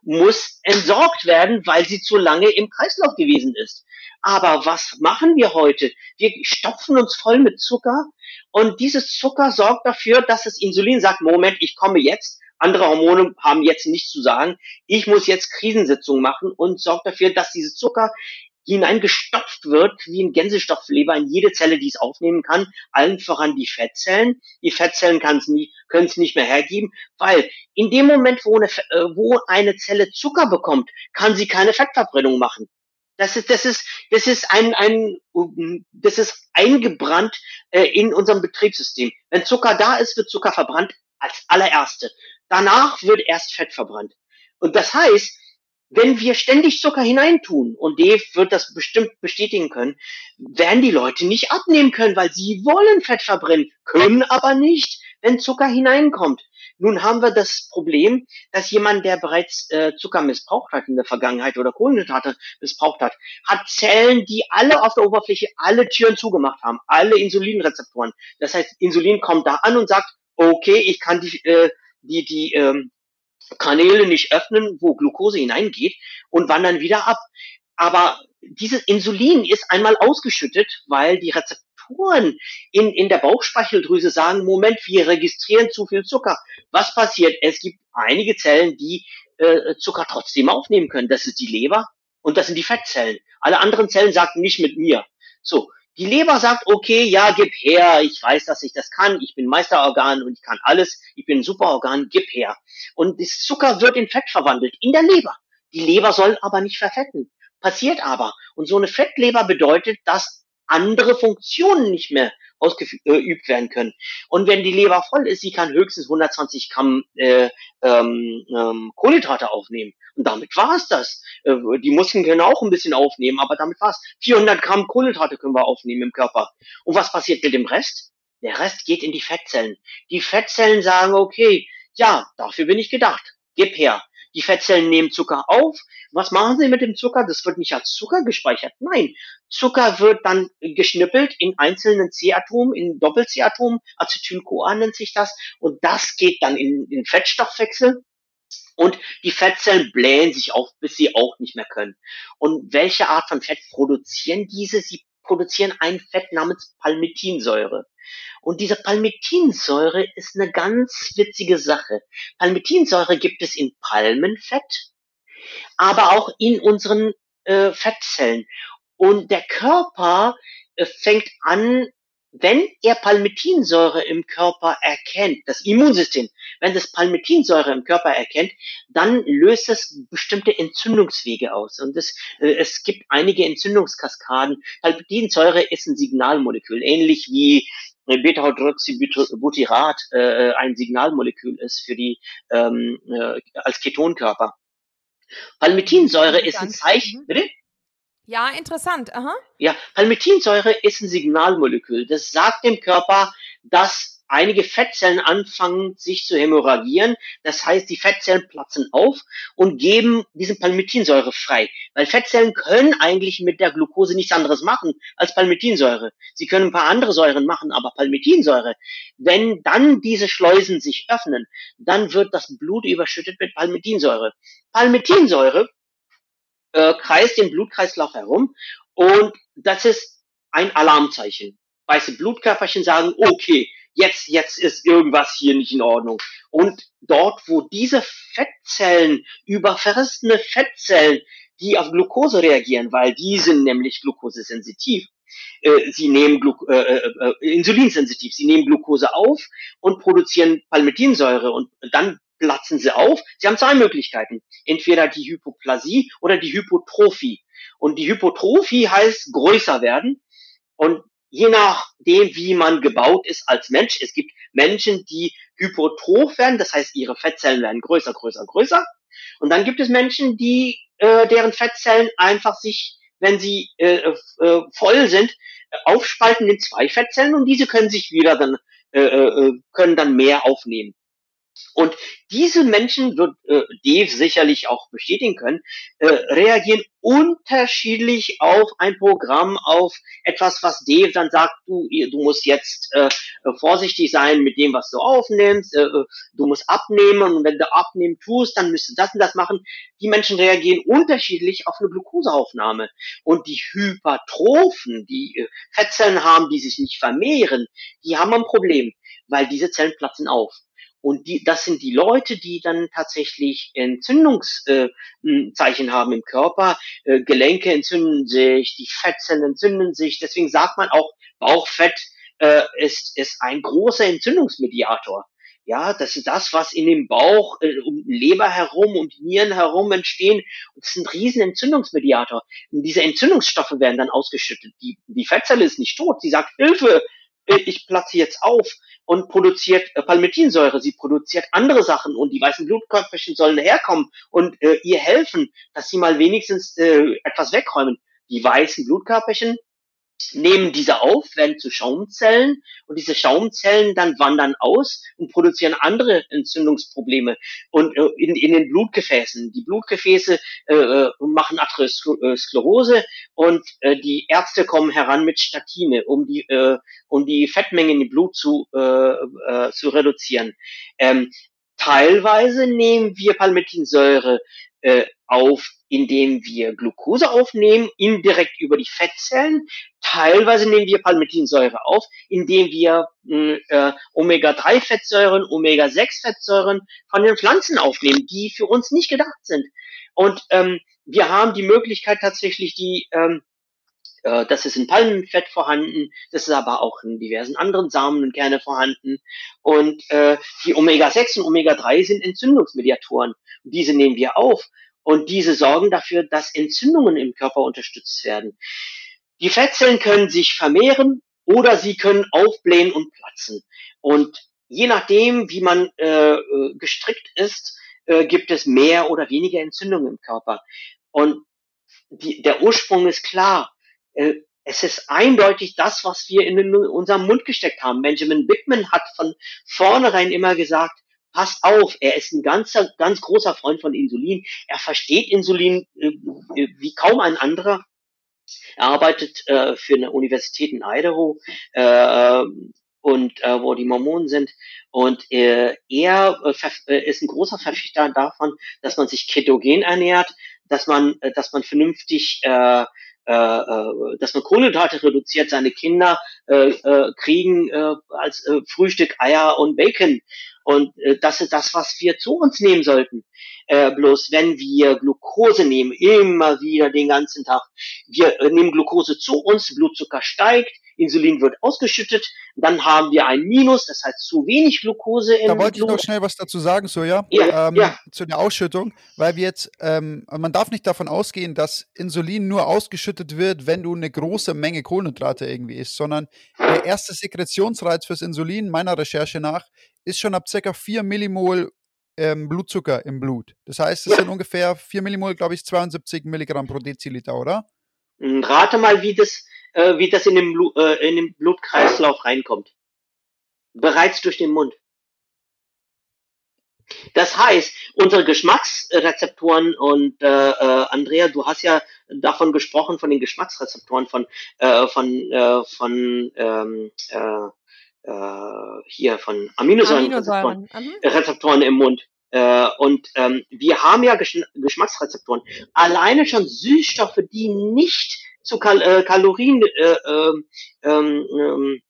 muss entsorgt werden, weil sie zu lange im Kreislauf gewesen ist. Aber was machen wir heute? Wir stopfen uns voll mit Zucker und dieses Zucker sorgt dafür, dass das Insulin sagt, Moment, ich komme jetzt. Andere Hormone haben jetzt nichts zu sagen. Ich muss jetzt Krisensitzungen machen und sorgt dafür, dass dieses Zucker hineingestopft wird, wie ein Gänsestoffleber in jede Zelle, die es aufnehmen kann, allen voran die Fettzellen. Die Fettzellen können es nicht mehr hergeben, weil in dem Moment, wo eine, äh, wo eine Zelle Zucker bekommt, kann sie keine Fettverbrennung machen. Das ist, das ist, das ist ein, ein, das ist eingebrannt äh, in unserem Betriebssystem. Wenn Zucker da ist, wird Zucker verbrannt als allererste. Danach wird erst Fett verbrannt. Und das heißt, wenn wir ständig Zucker hineintun, und Dave wird das bestimmt bestätigen können, werden die Leute nicht abnehmen können, weil sie wollen Fett verbrennen, können aber nicht, wenn Zucker hineinkommt. Nun haben wir das Problem, dass jemand, der bereits äh, Zucker missbraucht hat in der Vergangenheit oder Kohlenhydrate missbraucht hat, hat Zellen, die alle auf der Oberfläche alle Türen zugemacht haben, alle Insulinrezeptoren. Das heißt, Insulin kommt da an und sagt, okay, ich kann die, äh, die, die ähm, Kanäle nicht öffnen, wo Glucose hineingeht und wandern wieder ab. Aber dieses Insulin ist einmal ausgeschüttet, weil die Rezeptoren Strukturen in, in der Bauchspeicheldrüse sagen, Moment, wir registrieren zu viel Zucker. Was passiert? Es gibt einige Zellen, die äh, Zucker trotzdem aufnehmen können. Das ist die Leber und das sind die Fettzellen. Alle anderen Zellen sagen nicht mit mir. So, die Leber sagt, okay, ja, gib her, ich weiß, dass ich das kann, ich bin Meisterorgan und ich kann alles, ich bin ein Superorgan, gib her. Und das Zucker wird in Fett verwandelt, in der Leber. Die Leber soll aber nicht verfetten. Passiert aber. Und so eine Fettleber bedeutet, dass andere Funktionen nicht mehr ausgeübt äh, werden können. Und wenn die Leber voll ist, sie kann höchstens 120 Gramm äh, ähm, ähm, Kohlenhydrate aufnehmen. Und damit war es das. Äh, die Muskeln können auch ein bisschen aufnehmen, aber damit war es. 400 Gramm Kohlenhydrate können wir aufnehmen im Körper. Und was passiert mit dem Rest? Der Rest geht in die Fettzellen. Die Fettzellen sagen, okay, ja, dafür bin ich gedacht. Gib her. Die Fettzellen nehmen Zucker auf. Was machen sie mit dem Zucker? Das wird nicht als Zucker gespeichert. Nein, Zucker wird dann geschnippelt in einzelnen C-Atomen, in Doppel-C-Atomen. Acetyl-CoA nennt sich das. Und das geht dann in den Fettstoffwechsel. Und die Fettzellen blähen sich auf, bis sie auch nicht mehr können. Und welche Art von Fett produzieren diese? Sie produzieren ein Fett namens Palmitinsäure. Und diese Palmitinsäure ist eine ganz witzige Sache. Palmitinsäure gibt es in Palmenfett, aber auch in unseren äh, Fettzellen. Und der Körper äh, fängt an, wenn er Palmitinsäure im Körper erkennt, das Immunsystem, wenn das Palmitinsäure im Körper erkennt, dann löst es bestimmte Entzündungswege aus. Und es, äh, es gibt einige Entzündungskaskaden. Palmitinsäure ist ein Signalmolekül, ähnlich wie Beta-Hydroxybutyrat äh, ein Signalmolekül ist für die ähm, äh, als Ketonkörper. Palmitinsäure ist ein Zeichen, mhm. bitte? Ja, interessant. Aha. Ja, Palmitinsäure ist ein Signalmolekül. Das sagt dem Körper, dass einige Fettzellen anfangen, sich zu hämorrhagieren. Das heißt, die Fettzellen platzen auf und geben diesen Palmitinsäure frei. Weil Fettzellen können eigentlich mit der Glucose nichts anderes machen als Palmitinsäure. Sie können ein paar andere Säuren machen, aber Palmitinsäure, wenn dann diese Schleusen sich öffnen, dann wird das Blut überschüttet mit Palmitinsäure. Palmitinsäure äh, kreist im Blutkreislauf herum und das ist ein Alarmzeichen. Weiße Blutkörperchen sagen, okay, jetzt, jetzt ist irgendwas hier nicht in Ordnung. Und dort, wo diese Fettzellen, überfressene Fettzellen, die auf Glucose reagieren, weil die sind nämlich glukosesensitiv, Äh, sie nehmen Glu äh, äh, äh, insulinsensitiv, sie nehmen Glucose auf und produzieren Palmitinsäure und dann platzen sie auf. Sie haben zwei Möglichkeiten. Entweder die Hypoplasie oder die Hypotrophie. Und die Hypotrophie heißt größer werden. Und je nachdem, wie man gebaut ist als Mensch, es gibt Menschen, die hypotroph werden, das heißt, ihre Fettzellen werden größer, größer, größer. Und dann gibt es Menschen, die äh, deren Fettzellen einfach sich, wenn sie äh, äh, voll sind, aufspalten in zwei Fettzellen und diese können sich wieder dann äh, äh, können dann mehr aufnehmen. Und diese Menschen, wird äh, Dave sicherlich auch bestätigen können, äh, reagieren unterschiedlich auf ein Programm, auf etwas, was Dave dann sagt, du, du musst jetzt äh, vorsichtig sein mit dem, was du aufnimmst, äh, du musst abnehmen und wenn du abnehmen tust, dann müsst du das und das machen. Die Menschen reagieren unterschiedlich auf eine Glukoseaufnahme. Und die Hypertrophen, die äh, Fettzellen haben, die sich nicht vermehren, die haben ein Problem, weil diese Zellen platzen auf. Und die, das sind die Leute, die dann tatsächlich Entzündungszeichen äh, haben im Körper. Äh, Gelenke entzünden sich, die Fettzellen entzünden sich. Deswegen sagt man auch, Bauchfett äh, ist, ist ein großer Entzündungsmediator. Ja, das ist das, was in dem Bauch, äh, um Leber herum, um Nieren herum entstehen. Und das ist ein riesen Entzündungsmediator. Und diese Entzündungsstoffe werden dann ausgeschüttet. Die, die Fettzelle ist nicht tot. Sie sagt, Hilfe, ich platze jetzt auf und produziert äh, Palmitinsäure. Sie produziert andere Sachen und die weißen Blutkörperchen sollen herkommen und äh, ihr helfen, dass sie mal wenigstens äh, etwas wegräumen. Die weißen Blutkörperchen nehmen diese auf, werden zu Schaumzellen und diese Schaumzellen dann wandern aus und produzieren andere Entzündungsprobleme und äh, in, in den Blutgefäßen. Die Blutgefäße äh, äh machen Atherosklerose und äh, die Ärzte kommen heran mit Statine, um die äh, um die Fettmengen im Blut zu äh, äh, zu reduzieren. Ähm, teilweise nehmen wir Palmitinsäure äh, auf, indem wir Glucose aufnehmen, indirekt über die Fettzellen. Teilweise nehmen wir Palmitinsäure auf, indem wir äh, Omega-3-Fettsäuren, Omega-6-Fettsäuren von den Pflanzen aufnehmen, die für uns nicht gedacht sind. Und ähm, wir haben die Möglichkeit tatsächlich die ähm, äh, das ist in Palmenfett vorhanden, das ist aber auch in diversen anderen Samen und Kerne vorhanden. Und äh, die Omega-6 und Omega-3 sind Entzündungsmediatoren. Diese nehmen wir auf und diese sorgen dafür, dass Entzündungen im Körper unterstützt werden. Die Fettzellen können sich vermehren oder sie können aufblähen und platzen. Und je nachdem, wie man äh, äh gestrickt ist, äh, gibt es mehr oder weniger Entzündungen im Körper. Und die, der Ursprung ist klar. Äh, es ist eindeutig das, was wir in unserem Mund gesteckt haben. Benjamin Bickman hat von vornherein immer gesagt, passt auf, er ist ein ganzer, ganz großer Freund von Insulin. Er versteht Insulin äh, wie kaum ein anderer. Er arbeitet äh, für eine Universität in Idaho äh, und äh, wo die Mormonen sind. Und äh, er äh, ist ein großer Verfechter davon, dass man sich ketogen ernährt, dass man, äh, dass man vernünftig äh, äh, äh, dass man Kohlenhydrate reduziert, seine Kinder äh, äh, kriegen äh, als äh, Frühstück Eier und Bacon. Und äh, das ist das, was wir zu uns nehmen sollten. Äh, bloß wenn wir Glucose nehmen, immer wieder den ganzen Tag, wir äh, nehmen Glucose zu uns, Blutzucker steigt, Insulin wird ausgeschüttet, dann haben wir ein Minus, das heißt zu wenig Glucose im Da wollte Blut. ich noch schnell was dazu sagen, so ja, ähm, ja. zu der Ausschüttung, weil wir jetzt, ähm, man darf nicht davon ausgehen, dass Insulin nur ausgeschüttet wird, wenn du eine große Menge Kohlenhydrate irgendwie isst, sondern der erste Sekretionsreiz fürs Insulin, meiner Recherche nach, ist schon ab ca. 4 Millimol ähm, Blutzucker im Blut. Das heißt, es ja. sind ungefähr 4 Millimol, glaube ich, 72 Milligramm pro Deziliter, oder? Hm, rate mal, wie das, äh, wie das in den, Blu äh, in den Blutkreislauf reinkommt. Bereits durch den Mund. Das heißt, unsere Geschmacksrezeptoren und äh, äh, Andrea, du hast ja davon gesprochen von den Geschmacksrezeptoren von äh, von äh, von ähm, äh, äh, hier von Aminosäurenrezeptoren Aminosäuren. Mhm. Rezeptoren im Mund. Äh, und ähm, wir haben ja Gesch Geschmacksrezeptoren. Alleine schon Süßstoffe, die nicht zu Kal äh, Kalorien äh, ähm, ähm,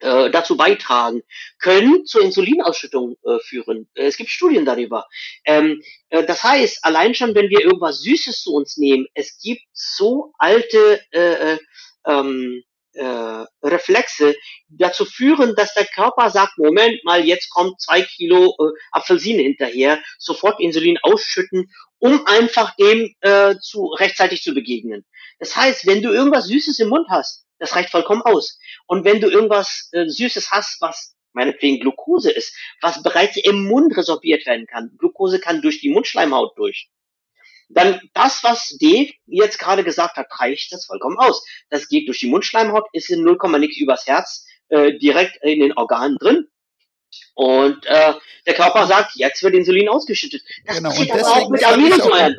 äh, dazu beitragen, können zur Insulinausschüttung äh, führen. Äh, es gibt Studien darüber. Ähm, äh, das heißt, allein schon, wenn wir irgendwas Süßes zu uns nehmen, es gibt so alte äh, äh ähm, äh, Reflexe dazu führen, dass der Körper sagt, Moment mal, jetzt kommt zwei Kilo äh, Apfelsine hinterher, sofort Insulin ausschütten, um einfach dem äh, zu rechtzeitig zu begegnen. Das heißt, wenn du irgendwas Süßes im Mund hast, das reicht vollkommen aus. Und wenn du irgendwas äh, Süßes hast, was meinetwegen Glucose ist, was bereits im Mund resorbiert werden kann. Glucose kann durch die Mundschleimhaut durch dann das, was Dave jetzt gerade gesagt hat, reicht das vollkommen aus. Das geht durch die Mundschleimhaut, ist in 0, nix übers Herz, äh, direkt in den Organen drin. Und äh, der Körper sagt, jetzt wird Insulin ausgeschüttet. Das genau. geht aber auch mit Aminosäuren.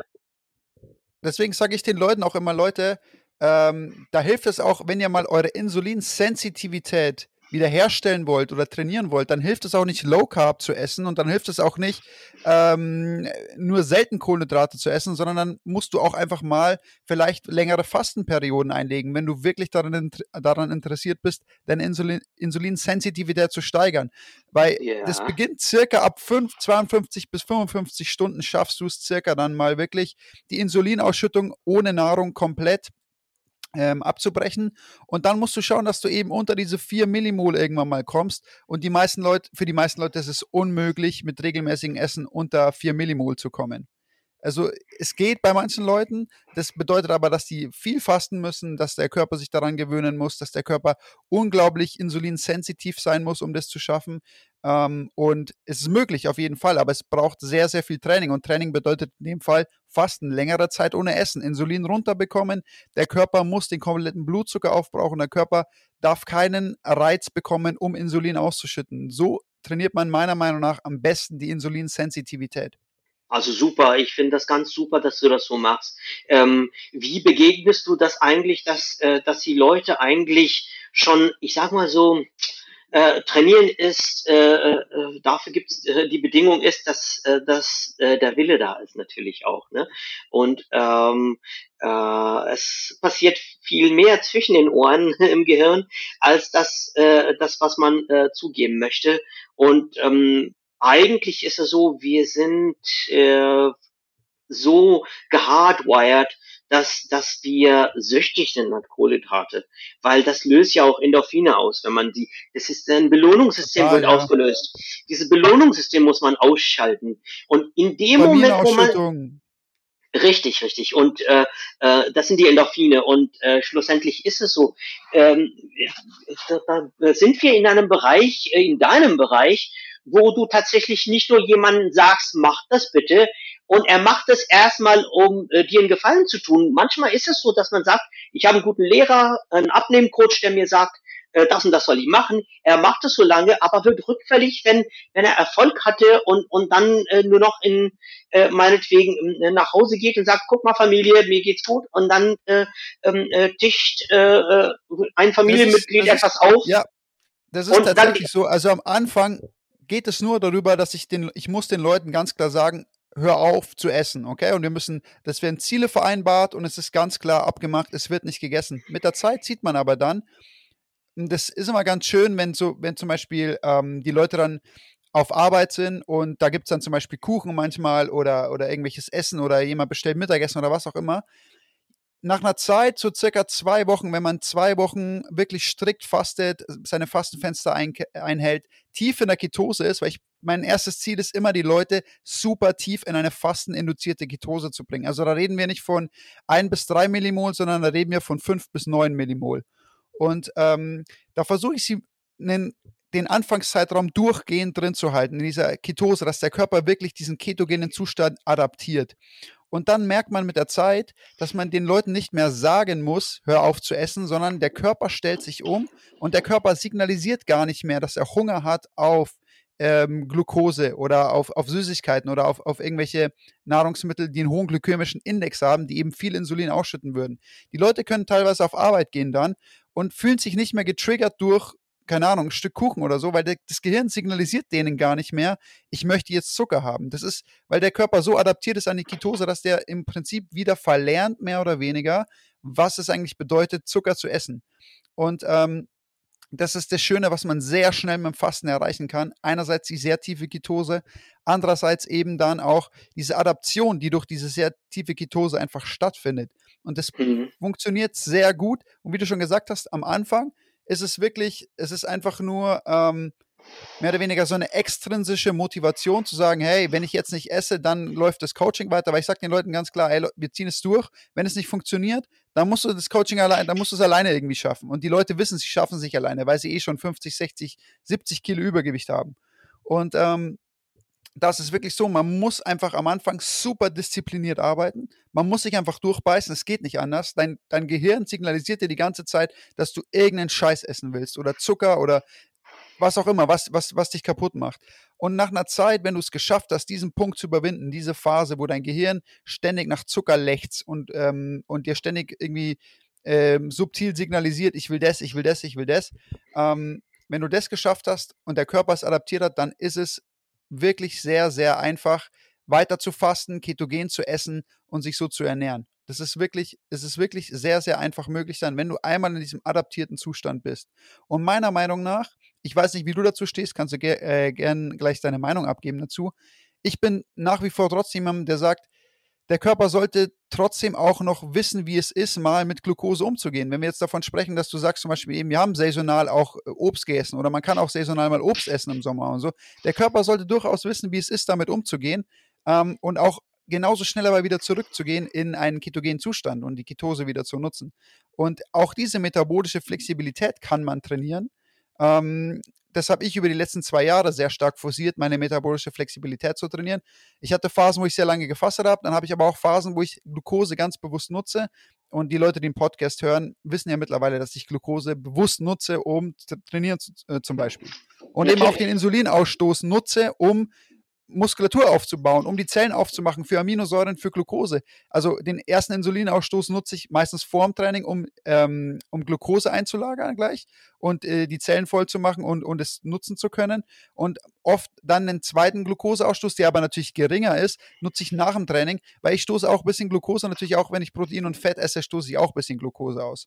Deswegen sage ich den Leuten auch immer, Leute, ähm, da hilft es auch, wenn ihr mal eure Insulinsensitivität wiederherstellen wollt oder trainieren wollt, dann hilft es auch nicht Low Carb zu essen und dann hilft es auch nicht ähm, nur selten Kohlenhydrate zu essen, sondern dann musst du auch einfach mal vielleicht längere Fastenperioden einlegen, wenn du wirklich daran, daran interessiert bist, deine Insulin Insulinsensitivität zu steigern. Weil yeah. das beginnt circa ab 5, 52 bis 55 Stunden schaffst du es circa dann mal wirklich die Insulinausschüttung ohne Nahrung komplett ähm, abzubrechen. Und dann musst du schauen, dass du eben unter diese 4 Millimol irgendwann mal kommst. Und die meisten Leute, für die meisten Leute ist es unmöglich, mit regelmäßigem Essen unter 4 Millimol zu kommen. Also es geht bei manchen Leuten, das bedeutet aber, dass die viel fasten müssen, dass der Körper sich daran gewöhnen muss, dass der Körper unglaublich insulinsensitiv sein muss, um das zu schaffen. Ähm, und es ist möglich auf jeden Fall, aber es braucht sehr, sehr viel Training. Und Training bedeutet in dem Fall Fasten, längere Zeit ohne Essen, Insulin runterbekommen. Der Körper muss den kompletten Blutzucker aufbrauchen. Der Körper darf keinen Reiz bekommen, um Insulin auszuschütten. So trainiert man meiner Meinung nach am besten die Insulinsensitivität. Also super, ich finde das ganz super, dass du das so machst. Ähm, wie begegnest du das eigentlich, dass, äh, dass die Leute eigentlich schon, ich sag mal so, äh, trainieren ist, äh, äh, dafür gibt es äh, die Bedingung ist, dass, äh, dass äh, der Wille da ist natürlich auch. Ne? Und ähm, äh, es passiert viel mehr zwischen den Ohren im Gehirn als das, äh, das was man äh, zugeben möchte. Und ähm, eigentlich ist es so, wir sind äh, so gehardwired, dass, dass wir süchtig sind nach Kohlenhydrate, weil das löst ja auch Endorphine aus, wenn man die, das ist ein Belohnungssystem Total, wird ja. ausgelöst. Dieses Belohnungssystem muss man ausschalten. Und in dem Moment, wo man, Richtig, richtig. Und äh, äh, das sind die Endorphine. Und äh, schlussendlich ist es so, ähm, da, da sind wir in einem Bereich, äh, in deinem Bereich, wo du tatsächlich nicht nur jemanden sagst, mach das bitte, und er macht es erstmal, um äh, dir einen Gefallen zu tun. Manchmal ist es so, dass man sagt, ich habe einen guten Lehrer, einen Abnehmcoach, der mir sagt, äh, das und das soll ich machen. Er macht es so lange, aber wird rückfällig, wenn, wenn er Erfolg hatte und, und dann äh, nur noch in äh, meinetwegen äh, nach Hause geht und sagt, guck mal Familie, mir geht's gut und dann äh, ähm, äh, tischt äh, äh ein Familienmitglied das ist, das etwas auf. Ja, das ist tatsächlich dann, so. Also am Anfang geht es nur darüber, dass ich den, ich muss den Leuten ganz klar sagen, hör auf zu essen, okay? Und wir müssen, das werden Ziele vereinbart und es ist ganz klar abgemacht, es wird nicht gegessen. Mit der Zeit sieht man aber dann, das ist immer ganz schön, wenn so, wenn zum Beispiel ähm, die Leute dann auf Arbeit sind und da gibt es dann zum Beispiel Kuchen manchmal oder, oder irgendwelches Essen oder jemand bestellt Mittagessen oder was auch immer nach einer Zeit, so circa zwei Wochen, wenn man zwei Wochen wirklich strikt fastet, seine Fastenfenster ein, einhält, tief in der Ketose ist, weil ich, mein erstes Ziel ist immer, die Leute super tief in eine fasteninduzierte Ketose zu bringen. Also da reden wir nicht von ein bis drei Millimol, sondern da reden wir von fünf bis neun Millimol. Und ähm, da versuche ich sie einen, den Anfangszeitraum durchgehend drin zu halten, in dieser Ketose, dass der Körper wirklich diesen ketogenen Zustand adaptiert. Und dann merkt man mit der Zeit, dass man den Leuten nicht mehr sagen muss, hör auf zu essen, sondern der Körper stellt sich um und der Körper signalisiert gar nicht mehr, dass er Hunger hat auf ähm, Glucose oder auf, auf Süßigkeiten oder auf, auf irgendwelche Nahrungsmittel, die einen hohen glykämischen Index haben, die eben viel Insulin ausschütten würden. Die Leute können teilweise auf Arbeit gehen dann und fühlen sich nicht mehr getriggert durch keine Ahnung, ein Stück Kuchen oder so, weil der, das Gehirn signalisiert denen gar nicht mehr, ich möchte jetzt Zucker haben. Das ist, weil der Körper so adaptiert ist an die Ketose, dass der im Prinzip wieder verlernt, mehr oder weniger, was es eigentlich bedeutet, Zucker zu essen. Und ähm, das ist das Schöne, was man sehr schnell mit dem Fasten erreichen kann. Einerseits die sehr tiefe Ketose, andererseits eben dann auch diese Adaption, die durch diese sehr tiefe Ketose einfach stattfindet. Und das mhm. funktioniert sehr gut. Und wie du schon gesagt hast, am Anfang ist es wirklich, es ist einfach nur ähm, mehr oder weniger so eine extrinsische Motivation zu sagen, hey, wenn ich jetzt nicht esse, dann läuft das Coaching weiter. Weil ich sage den Leuten ganz klar, hey, wir ziehen es durch. Wenn es nicht funktioniert, dann musst du das Coaching allein, dann musst du es alleine irgendwie schaffen. Und die Leute wissen, sie schaffen es nicht alleine, weil sie eh schon 50, 60, 70 Kilo Übergewicht haben. Und ähm, das ist wirklich so, man muss einfach am Anfang super diszipliniert arbeiten. Man muss sich einfach durchbeißen, es geht nicht anders. Dein, dein Gehirn signalisiert dir die ganze Zeit, dass du irgendeinen Scheiß essen willst oder Zucker oder was auch immer, was, was, was dich kaputt macht. Und nach einer Zeit, wenn du es geschafft hast, diesen Punkt zu überwinden, diese Phase, wo dein Gehirn ständig nach Zucker lechzt und, ähm, und dir ständig irgendwie ähm, subtil signalisiert, ich will das, ich will das, ich will das. Ähm, wenn du das geschafft hast und der Körper es adaptiert hat, dann ist es wirklich sehr, sehr einfach, weiter zu fasten, ketogen zu essen und sich so zu ernähren. Das ist wirklich, es ist wirklich sehr, sehr einfach möglich sein, wenn du einmal in diesem adaptierten Zustand bist. Und meiner Meinung nach, ich weiß nicht, wie du dazu stehst, kannst du ger äh, gern gleich deine Meinung abgeben dazu. Ich bin nach wie vor trotzdem jemand, der sagt, der Körper sollte trotzdem auch noch wissen, wie es ist, mal mit Glucose umzugehen. Wenn wir jetzt davon sprechen, dass du sagst zum Beispiel eben, wir haben saisonal auch äh, Obst gegessen oder man kann auch saisonal mal Obst essen im Sommer und so. Der Körper sollte durchaus wissen, wie es ist, damit umzugehen ähm, und auch genauso schnell aber wieder zurückzugehen in einen ketogenen Zustand und die Ketose wieder zu nutzen. Und auch diese metabolische Flexibilität kann man trainieren. Ähm, das habe ich über die letzten zwei Jahre sehr stark forciert, meine metabolische Flexibilität zu trainieren. Ich hatte Phasen, wo ich sehr lange gefastet habe, dann habe ich aber auch Phasen, wo ich Glucose ganz bewusst nutze. Und die Leute, die den Podcast hören, wissen ja mittlerweile, dass ich Glucose bewusst nutze, um zu trainieren äh, zum Beispiel. Und eben auch den Insulinausstoß nutze, um Muskulatur aufzubauen, um die Zellen aufzumachen für Aminosäuren, für Glucose. Also den ersten Insulinausstoß nutze ich meistens vorm Training, um, ähm, um Glucose einzulagern gleich und äh, die Zellen voll zu machen und, und es nutzen zu können. Und oft dann den zweiten Glucoseausstoß, der aber natürlich geringer ist, nutze ich nach dem Training, weil ich stoße auch ein bisschen Glucose, natürlich auch wenn ich Protein und Fett esse, stoße ich auch ein bisschen Glucose aus.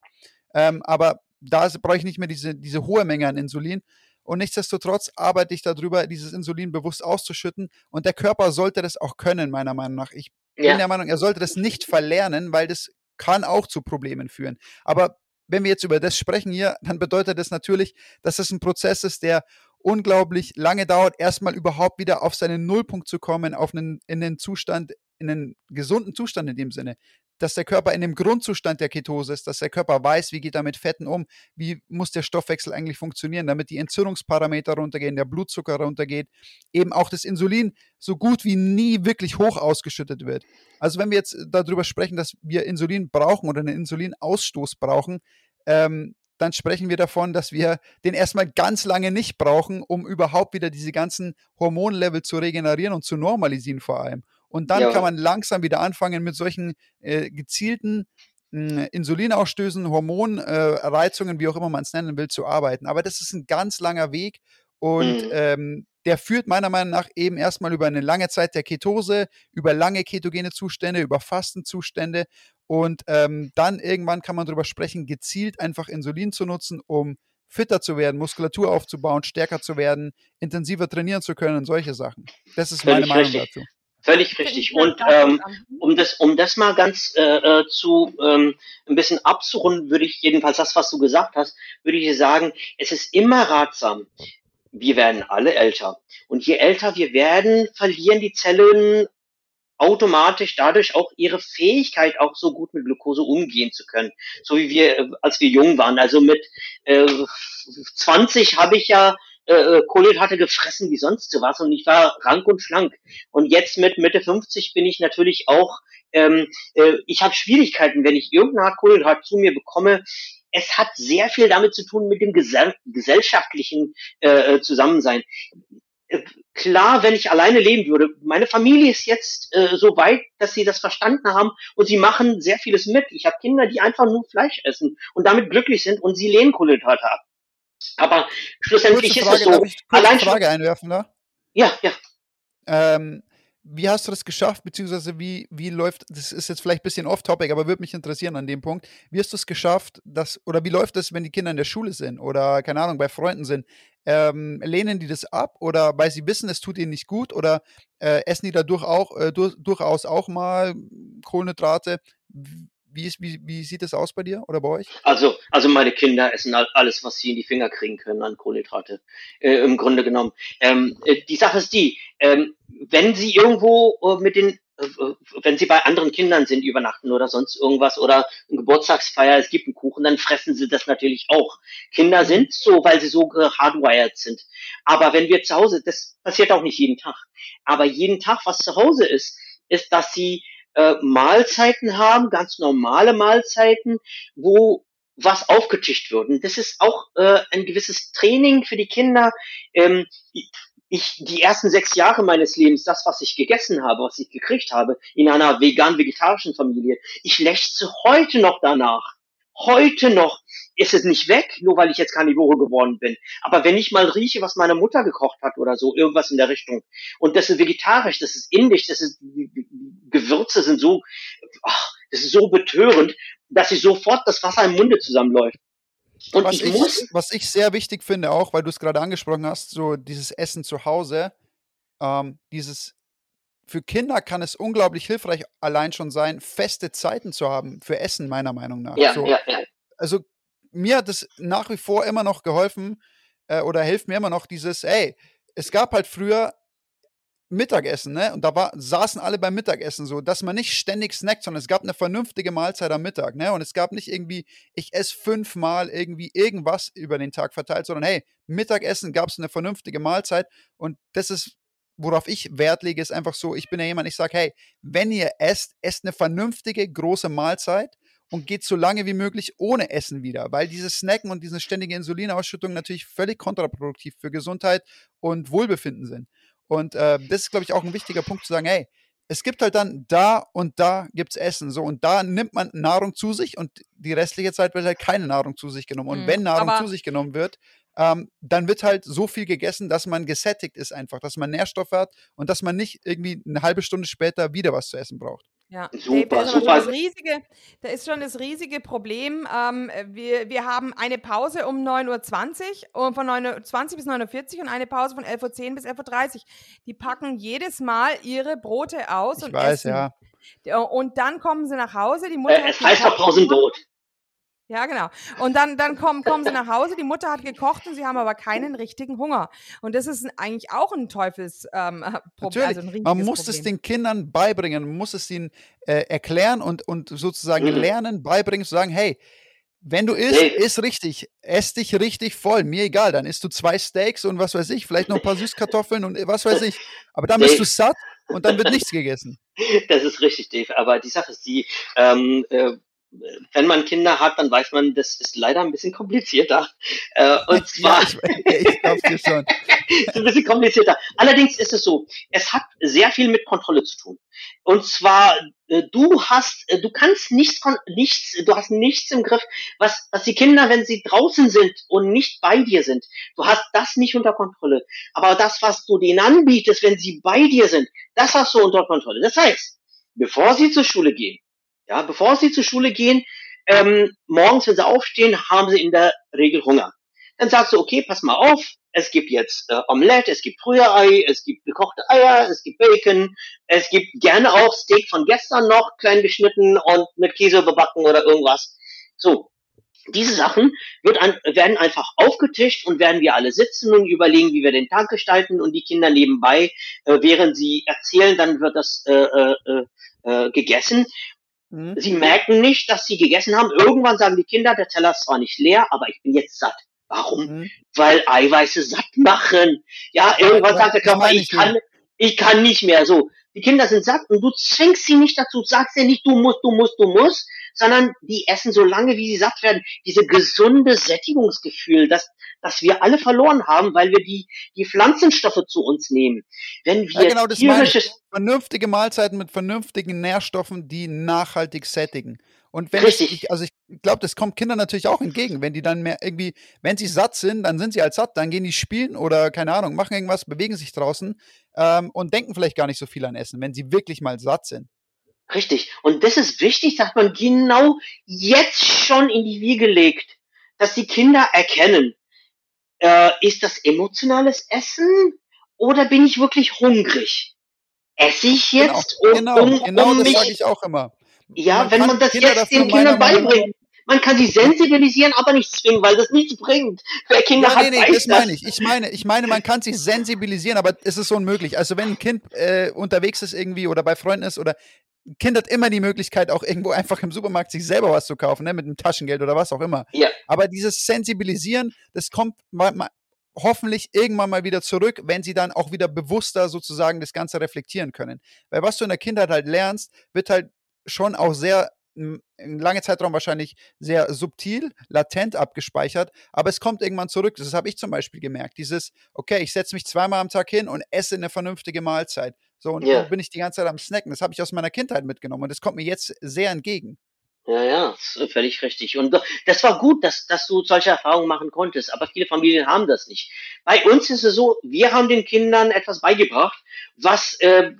Ähm, aber da brauche ich nicht mehr diese, diese hohe Menge an Insulin. Und nichtsdestotrotz arbeite ich darüber, dieses Insulin bewusst auszuschütten. Und der Körper sollte das auch können, meiner Meinung nach. Ich ja. bin der Meinung, er sollte das nicht verlernen, weil das kann auch zu Problemen führen. Aber wenn wir jetzt über das sprechen hier, dann bedeutet das natürlich, dass es ein Prozess ist, der unglaublich lange dauert, erstmal überhaupt wieder auf seinen Nullpunkt zu kommen, auf einen, in den Zustand, in einen gesunden Zustand in dem Sinne dass der Körper in dem Grundzustand der Ketose ist, dass der Körper weiß, wie geht er mit Fetten um, wie muss der Stoffwechsel eigentlich funktionieren, damit die Entzündungsparameter runtergehen, der Blutzucker runtergeht, eben auch das Insulin so gut wie nie wirklich hoch ausgeschüttet wird. Also wenn wir jetzt darüber sprechen, dass wir Insulin brauchen oder einen Insulinausstoß brauchen, ähm, dann sprechen wir davon, dass wir den erstmal ganz lange nicht brauchen, um überhaupt wieder diese ganzen Hormonlevel zu regenerieren und zu normalisieren vor allem. Und dann ja. kann man langsam wieder anfangen mit solchen äh, gezielten äh, Insulinausstößen, Hormonreizungen, äh, wie auch immer man es nennen will, zu arbeiten. Aber das ist ein ganz langer Weg und mhm. ähm, der führt meiner Meinung nach eben erstmal über eine lange Zeit der Ketose, über lange ketogene Zustände, über Fastenzustände und ähm, dann irgendwann kann man darüber sprechen, gezielt einfach Insulin zu nutzen, um fitter zu werden, Muskulatur aufzubauen, stärker zu werden, intensiver trainieren zu können und solche Sachen. Das ist meine Meinung dazu. Völlig richtig. Und ähm, um das, um das mal ganz äh, äh, zu ähm, ein bisschen abzurunden, würde ich jedenfalls das, was du gesagt hast, würde ich sagen, es ist immer ratsam. Wir werden alle älter. Und je älter wir werden, verlieren die Zellen automatisch dadurch auch ihre Fähigkeit, auch so gut mit Glucose umgehen zu können. So wie wir, äh, als wir jung waren. Also mit äh, 20 habe ich ja äh, äh Kohlenhydrate gefressen wie sonst so was und ich war rank und schlank. Und jetzt mit Mitte 50 bin ich natürlich auch, ähm, äh, ich habe Schwierigkeiten, wenn ich irgendeine Art Kohlenhydrat zu mir bekomme. Es hat sehr viel damit zu tun mit dem gesell gesellschaftlichen äh, äh Zusammensein äh, klar, wenn ich alleine leben würde. Meine Familie ist jetzt äh, so weit, dass sie das verstanden haben und sie machen sehr vieles mit. Ich habe Kinder, die einfach nur Fleisch essen und damit glücklich sind und sie lehnen Kohlenhydrate ab. Aber schlussendlich Frage, ist es so. Ich Allein Frage einwerfen, ne? Ja, ja. Ähm, wie hast du das geschafft, beziehungsweise wie, wie läuft, das ist jetzt vielleicht ein bisschen off-topic, aber würde mich interessieren an dem Punkt, wie hast du es geschafft, dass, oder wie läuft das, wenn die Kinder in der Schule sind oder, keine Ahnung, bei Freunden sind? Ähm, lehnen die das ab oder weil sie wissen, es tut ihnen nicht gut oder äh, essen die dadurch auch, äh, durch, durchaus auch mal Kohlenhydrate? Wie, ist, wie, wie sieht das aus bei dir oder bei euch? Also, also meine Kinder essen alles, was sie in die Finger kriegen können an Kohlenhydrate, äh, im Grunde genommen. Ähm, äh, die Sache ist die, ähm, wenn sie irgendwo äh, mit den äh, äh, wenn sie bei anderen Kindern sind, übernachten oder sonst irgendwas oder eine Geburtstagsfeier, es gibt einen Kuchen, dann fressen sie das natürlich auch. Kinder mhm. sind so, weil sie so hardwired sind. Aber wenn wir zu Hause, das passiert auch nicht jeden Tag, aber jeden Tag, was zu Hause ist, ist, dass sie äh, Mahlzeiten haben, ganz normale Mahlzeiten, wo was aufgetischt wird. Und das ist auch äh, ein gewisses Training für die Kinder. Ähm, ich die ersten sechs Jahre meines Lebens, das, was ich gegessen habe, was ich gekriegt habe, in einer vegan-vegetarischen Familie, ich lechze heute noch danach. Heute noch ist es nicht weg, nur weil ich jetzt Karnivore geworden bin. Aber wenn ich mal rieche, was meine Mutter gekocht hat oder so, irgendwas in der Richtung, und das ist vegetarisch, das ist indisch, das ist, die Gewürze sind so, ach, das ist so betörend, dass ich sofort das Wasser im Munde zusammenläuft. Und was, ich, ich muss, was ich sehr wichtig finde, auch weil du es gerade angesprochen hast, so dieses Essen zu Hause, ähm, dieses für Kinder kann es unglaublich hilfreich allein schon sein, feste Zeiten zu haben für Essen, meiner Meinung nach. Ja, so, ja, ja. Also mir hat es nach wie vor immer noch geholfen äh, oder hilft mir immer noch dieses, ey, es gab halt früher Mittagessen, ne? Und da war, saßen alle beim Mittagessen so, dass man nicht ständig snackt, sondern es gab eine vernünftige Mahlzeit am Mittag, ne? Und es gab nicht irgendwie, ich esse fünfmal irgendwie irgendwas über den Tag verteilt, sondern hey, Mittagessen gab es eine vernünftige Mahlzeit und das ist, worauf ich Wert lege, ist einfach so, ich bin ja jemand, ich sage, hey, wenn ihr esst, esst eine vernünftige, große Mahlzeit und geht so lange wie möglich ohne Essen wieder, weil dieses Snacken und diese ständige Insulinausschüttung natürlich völlig kontraproduktiv für Gesundheit und Wohlbefinden sind. Und äh, das ist, glaube ich, auch ein wichtiger Punkt zu sagen, hey, es gibt halt dann da und da gibt es Essen. So, und da nimmt man Nahrung zu sich und die restliche Zeit wird halt keine Nahrung zu sich genommen. Und mhm, wenn Nahrung zu sich genommen wird, ähm, dann wird halt so viel gegessen, dass man gesättigt ist einfach, dass man Nährstoffe hat und dass man nicht irgendwie eine halbe Stunde später wieder was zu essen braucht. Ja, super, da, ist super. Riesige, da ist schon das riesige Problem. Ähm, wir, wir haben eine Pause um 9.20 Uhr und von 9.20 Uhr bis 9.40 Uhr und eine Pause von 11.10 Uhr bis 11.30 Uhr. Die packen jedes Mal ihre Brote aus ich und weiß, essen. ja. Und dann kommen sie nach Hause. Die Mutter äh, es heißt Pausenbrot. Ja, genau. Und dann, dann kommen, kommen sie nach Hause, die Mutter hat gekocht und sie haben aber keinen richtigen Hunger. Und das ist eigentlich auch ein Teufelsproblem. Ähm, also ein man muss Problem. es den Kindern beibringen, man muss es ihnen äh, erklären und, und sozusagen mhm. lernen, beibringen, zu sagen, hey, wenn du isst, nee. isst richtig. Ess dich richtig voll. Mir egal. Dann isst du zwei Steaks und was weiß ich, vielleicht noch ein paar Süßkartoffeln und was weiß ich. Aber dann nee. bist du satt und dann wird nichts gegessen. Das ist richtig, Dave. Aber die Sache ist die, ähm, äh, wenn man Kinder hat, dann weiß man, das ist leider ein bisschen komplizierter. Äh, und zwar. ja, ich, ich glaub's dir schon. ist ein bisschen komplizierter. Allerdings ist es so, es hat sehr viel mit Kontrolle zu tun. Und zwar, äh, du hast, äh, du kannst nichts, nichts, du hast nichts im Griff, was, was die Kinder, wenn sie draußen sind und nicht bei dir sind, du hast das nicht unter Kontrolle. Aber das, was du denen anbietest, wenn sie bei dir sind, das hast du unter Kontrolle. Das heißt, bevor sie zur Schule gehen, ja, bevor sie zur Schule gehen, ähm, morgens, wenn sie aufstehen, haben sie in der Regel Hunger. Dann sagst du, okay, pass mal auf, es gibt jetzt äh, Omelette, es gibt Rührei, es gibt gekochte Eier, es gibt Bacon, es gibt gerne auch Steak von gestern noch, klein geschnitten und mit Käse bebacken oder irgendwas. So, diese Sachen an, werden einfach aufgetischt und werden wir alle sitzen und überlegen, wie wir den Tag gestalten und die Kinder nebenbei, äh, während sie erzählen, dann wird das äh, äh, äh, äh gegessen Mhm. Sie merken nicht, dass sie gegessen haben. Irgendwann sagen die Kinder, der Teller ist zwar nicht leer, aber ich bin jetzt satt. Warum? Mhm. Weil Eiweiße satt machen. Ja, irgendwann sagt der Körper, ich kann, ich kann nicht mehr. So, die Kinder sind satt und du zwingst sie nicht dazu, sagst dir nicht, du musst, du musst, du musst, sondern die essen so lange, wie sie satt werden. Diese gesunde Sättigungsgefühl, das, das wir alle verloren haben, weil wir die, die Pflanzenstoffe zu uns nehmen. Wenn wir ja, genau, das tierisches vernünftige Mahlzeiten mit vernünftigen Nährstoffen, die nachhaltig sättigen. Und wenn Richtig. ich, also ich glaube, das kommt Kindern natürlich auch entgegen, wenn die dann mehr irgendwie, wenn sie satt sind, dann sind sie halt satt, dann gehen die spielen oder keine Ahnung, machen irgendwas, bewegen sich draußen ähm, und denken vielleicht gar nicht so viel an Essen, wenn sie wirklich mal satt sind. Richtig. Und das ist wichtig, dass man genau jetzt schon in die Wiege legt, dass die Kinder erkennen, äh, ist das emotionales Essen oder bin ich wirklich hungrig? Esse ich genau, jetzt, genau, um, genau, genau um das sage ich auch immer. Ja, man wenn man das Kinder jetzt den Kindern beibringt. Man kann sie sensibilisieren, aber nicht zwingen, weil das nichts bringt. Wer Kinder ja, hat, nee, nee, das meine ich. Ich meine, ich meine, man kann sie sensibilisieren, aber es ist so unmöglich. Also wenn ein Kind äh, unterwegs ist irgendwie oder bei Freunden ist oder ein Kind hat immer die Möglichkeit, auch irgendwo einfach im Supermarkt sich selber was zu kaufen, ne, mit einem Taschengeld oder was auch immer. Ja. Aber dieses Sensibilisieren, das kommt mal, mal, hoffentlich irgendwann mal wieder zurück, wenn sie dann auch wieder bewusster sozusagen das Ganze reflektieren können. Weil was du in der Kindheit halt lernst, wird halt schon auch sehr ein lange Zeitraum wahrscheinlich sehr subtil, latent abgespeichert, aber es kommt irgendwann zurück. Das habe ich zum Beispiel gemerkt. Dieses, okay, ich setze mich zweimal am Tag hin und esse eine vernünftige Mahlzeit. So, und yeah. bin ich die ganze Zeit am Snacken. Das habe ich aus meiner Kindheit mitgenommen und das kommt mir jetzt sehr entgegen. Ja, ja, völlig richtig. Und das war gut, dass, dass du solche Erfahrungen machen konntest, aber viele Familien haben das nicht. Bei uns ist es so, wir haben den Kindern etwas beigebracht, was äh,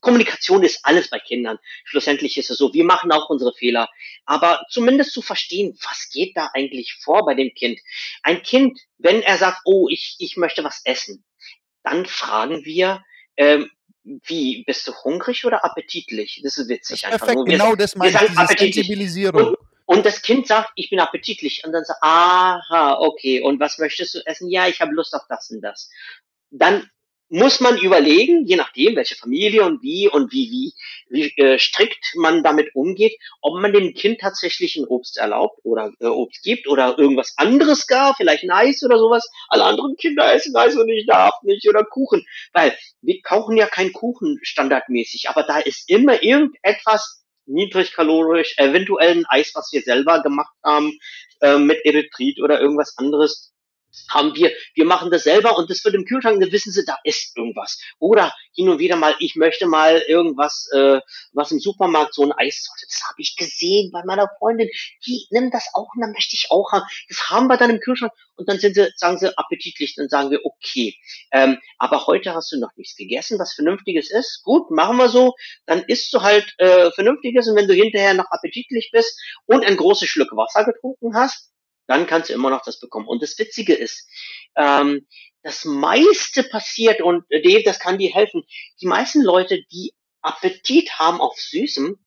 Kommunikation ist alles bei Kindern. Schlussendlich ist es so, wir machen auch unsere Fehler, aber zumindest zu verstehen, was geht da eigentlich vor bei dem Kind. Ein Kind, wenn er sagt, oh, ich, ich möchte was essen, dann fragen wir, ähm, wie, bist du hungrig oder appetitlich? Das ist witzig. Das ist perfekt, wir, genau das meine ich, diese Sensibilisierung. Und, und, das Kind sagt, ich bin appetitlich. Und dann sagt, aha, okay. Und was möchtest du essen? Ja, ich habe Lust auf das und das. Dann muss man überlegen, je nachdem, welche Familie und wie und wie, wie, wie äh, strikt man damit umgeht, ob man dem Kind tatsächlich ein Obst erlaubt oder äh, Obst gibt oder irgendwas anderes gar, vielleicht ein Eis oder sowas. Alle anderen Kinder essen Eis und ich darf nicht oder Kuchen, weil wir kaufen ja keinen Kuchen standardmäßig, aber da ist immer irgendetwas niedrigkalorisch, eventuell ein Eis, was wir selber gemacht haben, äh, mit Erythrit oder irgendwas anderes haben wir, wir machen das selber und das wird im Kühlschrank, dann wissen sie, da ist irgendwas. Oder hin und wieder mal, ich möchte mal irgendwas, äh, was im Supermarkt so ein Eis, das habe ich gesehen bei meiner Freundin, die nimmt das auch und dann möchte ich auch haben. Das haben wir dann im Kühlschrank und dann sind sie, sagen sie appetitlich, dann sagen wir, okay, ähm, aber heute hast du noch nichts gegessen, was Vernünftiges ist, gut, machen wir so, dann isst du halt äh, Vernünftiges und wenn du hinterher noch appetitlich bist und ein großes Schluck Wasser getrunken hast, dann kannst du immer noch das bekommen. Und das Witzige ist, ähm, das meiste passiert, und äh, Dave, das kann dir helfen, die meisten Leute, die Appetit haben auf Süßem,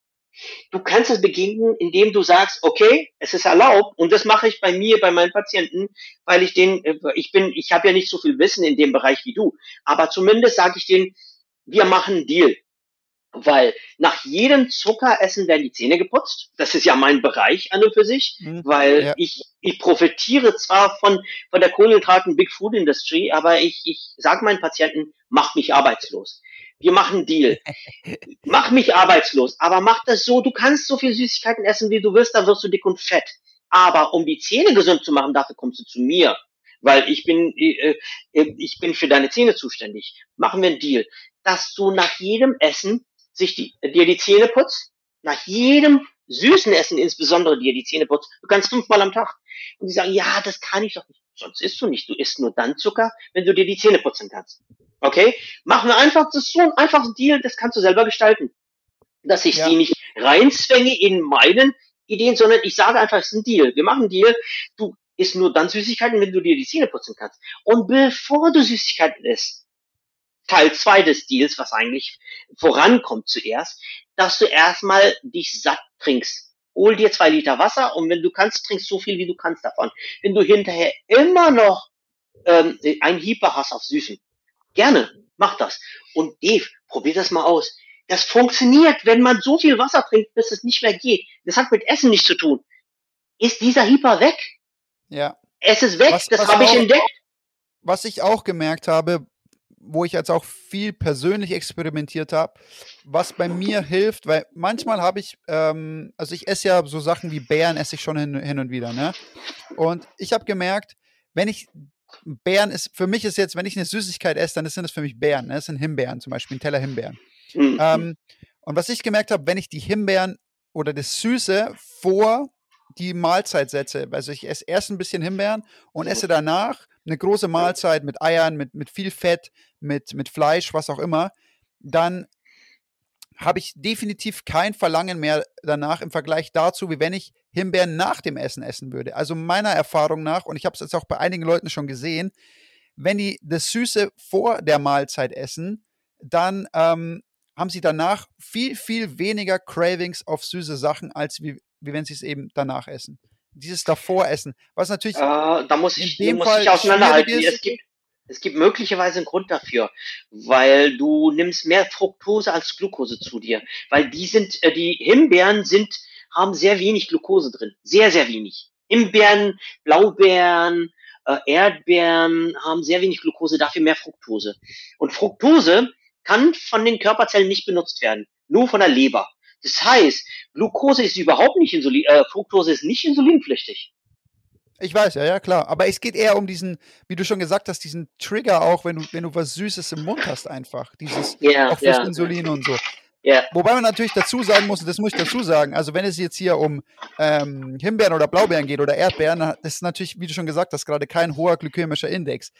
du kannst es begegnen, indem du sagst, okay, es ist erlaubt, und das mache ich bei mir, bei meinen Patienten, weil ich den, äh, ich bin, ich habe ja nicht so viel Wissen in dem Bereich wie du, aber zumindest sage ich denen, wir machen einen Deal weil nach jedem Zuckeressen werden die Zähne geputzt. Das ist ja mein Bereich an und für sich, mhm, weil ja. ich, ich profitiere zwar von, von der Kohlenhydraten Big Food Industry, aber ich, ich sage meinen Patienten, mach mich arbeitslos. Wir machen einen Deal. mach mich arbeitslos, aber mach das so, du kannst so viel Süßigkeiten essen, wie du willst, dann wirst du dick und fett. Aber um die Zähne gesund zu machen, dafür kommst du zu mir weil ich bin, äh, äh ich bin für deine Zähne zuständig. Machen wir einen Deal, dass du nach jedem Essen sich die, dir die Zähne putzt, nach jedem süßen Essen insbesondere dir die Zähne putzt, du kannst fünfmal am Tag. Und die sagen, ja, das kann ich doch nicht. Sonst isst du nicht. Du isst nur dann Zucker, wenn du dir die Zähne putzen kannst. Okay? Machen wir einfach, das ist so ein einfaches Deal, das kannst du selber gestalten. Dass ich ja. sie nicht reinzwänge in meinen Ideen, sondern ich sage einfach, es ist ein Deal. Wir machen einen Deal. Du isst nur dann Süßigkeiten, wenn du dir die Zähne putzen kannst. Und bevor du Süßigkeiten isst, Teil zwei des Deals, was eigentlich vorankommt zuerst, dass du erstmal dich satt trinkst. Hol dir zwei Liter Wasser und wenn du kannst, trinkst so viel, wie du kannst davon. Wenn du hinterher immer noch ähm, ein Hieper hast auf Süßen, gerne, mach das. Und Dave, probier das mal aus. Das funktioniert, wenn man so viel Wasser trinkt, bis es nicht mehr geht. Das hat mit Essen nichts zu tun. Ist dieser Hieper weg? Ja. Es ist weg, was, das habe ich entdeckt. Was ich auch gemerkt habe, wo ich jetzt auch viel persönlich experimentiert habe, was bei mir hilft, weil manchmal habe ich, ähm, also ich esse ja so Sachen wie Beeren, esse ich schon hin, hin und wieder, ne? Und ich habe gemerkt, wenn ich Beeren ist, für mich ist jetzt, wenn ich eine Süßigkeit esse, dann sind das für mich Beeren, ne? Das sind Himbeeren zum Beispiel, ein Teller Himbeeren. Mhm. Ähm, und was ich gemerkt habe, wenn ich die Himbeeren oder das Süße vor die Mahlzeit setze, also ich esse erst ein bisschen Himbeeren und esse danach eine große Mahlzeit mit Eiern, mit, mit viel Fett, mit, mit Fleisch, was auch immer, dann habe ich definitiv kein Verlangen mehr danach im Vergleich dazu, wie wenn ich Himbeeren nach dem Essen essen würde. Also meiner Erfahrung nach, und ich habe es jetzt auch bei einigen Leuten schon gesehen, wenn die das Süße vor der Mahlzeit essen, dann ähm, haben sie danach viel, viel weniger Cravings auf süße Sachen, als wie, wie wenn sie es eben danach essen dieses davor essen. Was natürlich. Äh, da muss ich, in dem muss Fall ich auseinanderhalten. Es gibt, es gibt möglicherweise einen Grund dafür, weil du nimmst mehr Fructose als Glucose zu dir. Weil die sind, äh, die Himbeeren sind, haben sehr wenig Glucose drin. Sehr, sehr wenig. Himbeeren, Blaubeeren, äh, Erdbeeren haben sehr wenig Glucose, dafür mehr Fructose. Und Fructose kann von den Körperzellen nicht benutzt werden. Nur von der Leber. Das heißt, Glucose ist überhaupt nicht Insulin, äh, Fructose ist nicht insulinpflichtig. Ich weiß, ja, ja, klar. Aber es geht eher um diesen, wie du schon gesagt hast, diesen Trigger auch, wenn du, wenn du was Süßes im Mund hast, einfach. Dieses, ja, auch fürs ja. Insulin und so. Ja. Wobei man natürlich dazu sagen muss, das muss ich dazu sagen, also wenn es jetzt hier um ähm, Himbeeren oder Blaubeeren geht oder Erdbeeren, das ist natürlich, wie du schon gesagt hast, gerade kein hoher glykämischer Index.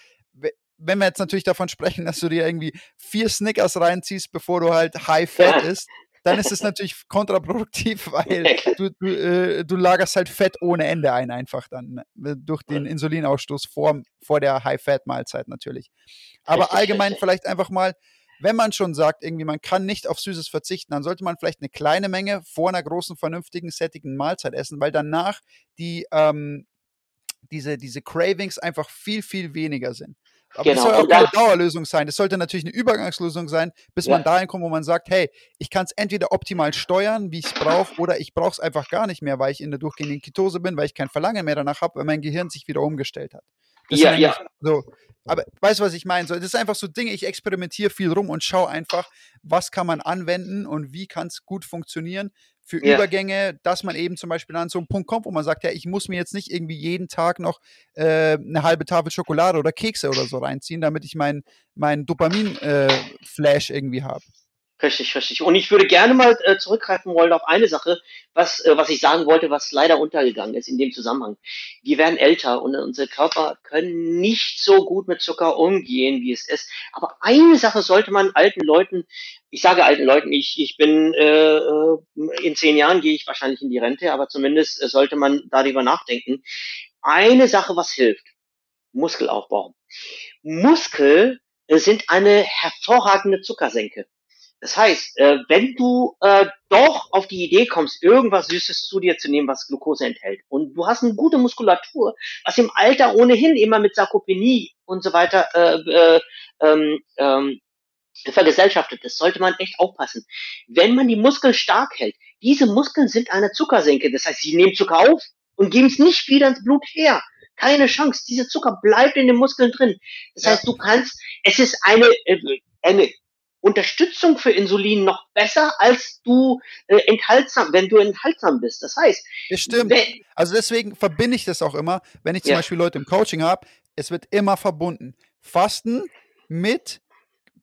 Wenn wir jetzt natürlich davon sprechen, dass du dir irgendwie vier Snickers reinziehst, bevor du halt High Fat ja. isst, dann ist es natürlich kontraproduktiv, weil du, du, äh, du, lagerst halt Fett ohne Ende ein, einfach dann ne? durch den Insulinausstoß vor, vor der High-Fat-Mahlzeit natürlich. Aber allgemein vielleicht einfach mal, wenn man schon sagt, irgendwie man kann nicht auf Süßes verzichten, dann sollte man vielleicht eine kleine Menge vor einer großen, vernünftigen, sättigen Mahlzeit essen, weil danach die, ähm, diese, diese Cravings einfach viel, viel weniger sind. Aber genau. das soll auch keine Dauerlösung sein. Das sollte natürlich eine Übergangslösung sein, bis ja. man dahin kommt, wo man sagt, hey, ich kann es entweder optimal steuern, wie ich es brauche, oder ich brauche es einfach gar nicht mehr, weil ich in der durchgehenden Ketose bin, weil ich kein Verlangen mehr danach habe, weil mein Gehirn sich wieder umgestellt hat. Das ja, ja. So, aber weißt du, was ich meine? So, das ist einfach so Dinge, ich experimentiere viel rum und schaue einfach, was kann man anwenden und wie kann es gut funktionieren für ja. Übergänge, dass man eben zum Beispiel an so einen Punkt kommt, wo man sagt, ja, ich muss mir jetzt nicht irgendwie jeden Tag noch äh, eine halbe Tafel Schokolade oder Kekse oder so reinziehen, damit ich meinen mein, Dopamin-Flash äh, irgendwie habe. Richtig, richtig. Und ich würde gerne mal äh, zurückgreifen wollen auf eine Sache, was, äh, was ich sagen wollte, was leider untergegangen ist in dem Zusammenhang. Wir werden älter und unsere Körper können nicht so gut mit Zucker umgehen, wie es ist. Aber eine Sache sollte man alten Leuten, ich sage alten Leuten, ich, ich bin äh, äh in zehn Jahren gehe ich wahrscheinlich in die Rente, aber zumindest äh, sollte man darüber nachdenken. Eine Sache, was hilft, Muskelaufbau. Muskel äh, sind eine hervorragende Zuckersenke. Das heißt, wenn du äh, doch auf die Idee kommst, irgendwas Süßes zu dir zu nehmen, was Glucose enthält, und du hast eine gute Muskulatur, was im Alter ohnehin immer mit Sarkopenie und so weiter äh, äh, ähm, ähm, vergesellschaftet ist, sollte man echt aufpassen. Wenn man die Muskeln stark hält, diese Muskeln sind eine Zuckersenke, das heißt, sie nehmen Zucker auf und geben es nicht wieder ins Blut her. Keine Chance. Dieser Zucker bleibt in den Muskeln drin. Das ja. heißt, du kannst, es ist eine, äh, eine Unterstützung für Insulin noch besser, als du äh, enthaltsam, wenn du enthaltsam bist. Das heißt, das stimmt. Also deswegen verbinde ich das auch immer, wenn ich zum ja. Beispiel Leute im Coaching habe, es wird immer verbunden. Fasten mit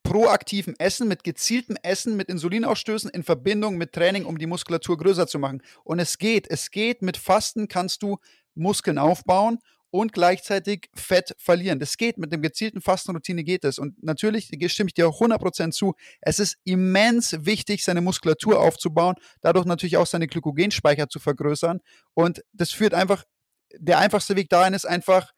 proaktivem Essen, mit gezieltem Essen, mit Insulinausstößen in Verbindung mit Training, um die Muskulatur größer zu machen. Und es geht, es geht, mit Fasten kannst du Muskeln aufbauen und gleichzeitig Fett verlieren. Das geht, mit dem gezielten Fastenroutine geht es. Und natürlich stimme ich dir auch 100% zu, es ist immens wichtig, seine Muskulatur aufzubauen, dadurch natürlich auch seine Glykogenspeicher zu vergrößern. Und das führt einfach, der einfachste Weg dahin ist einfach,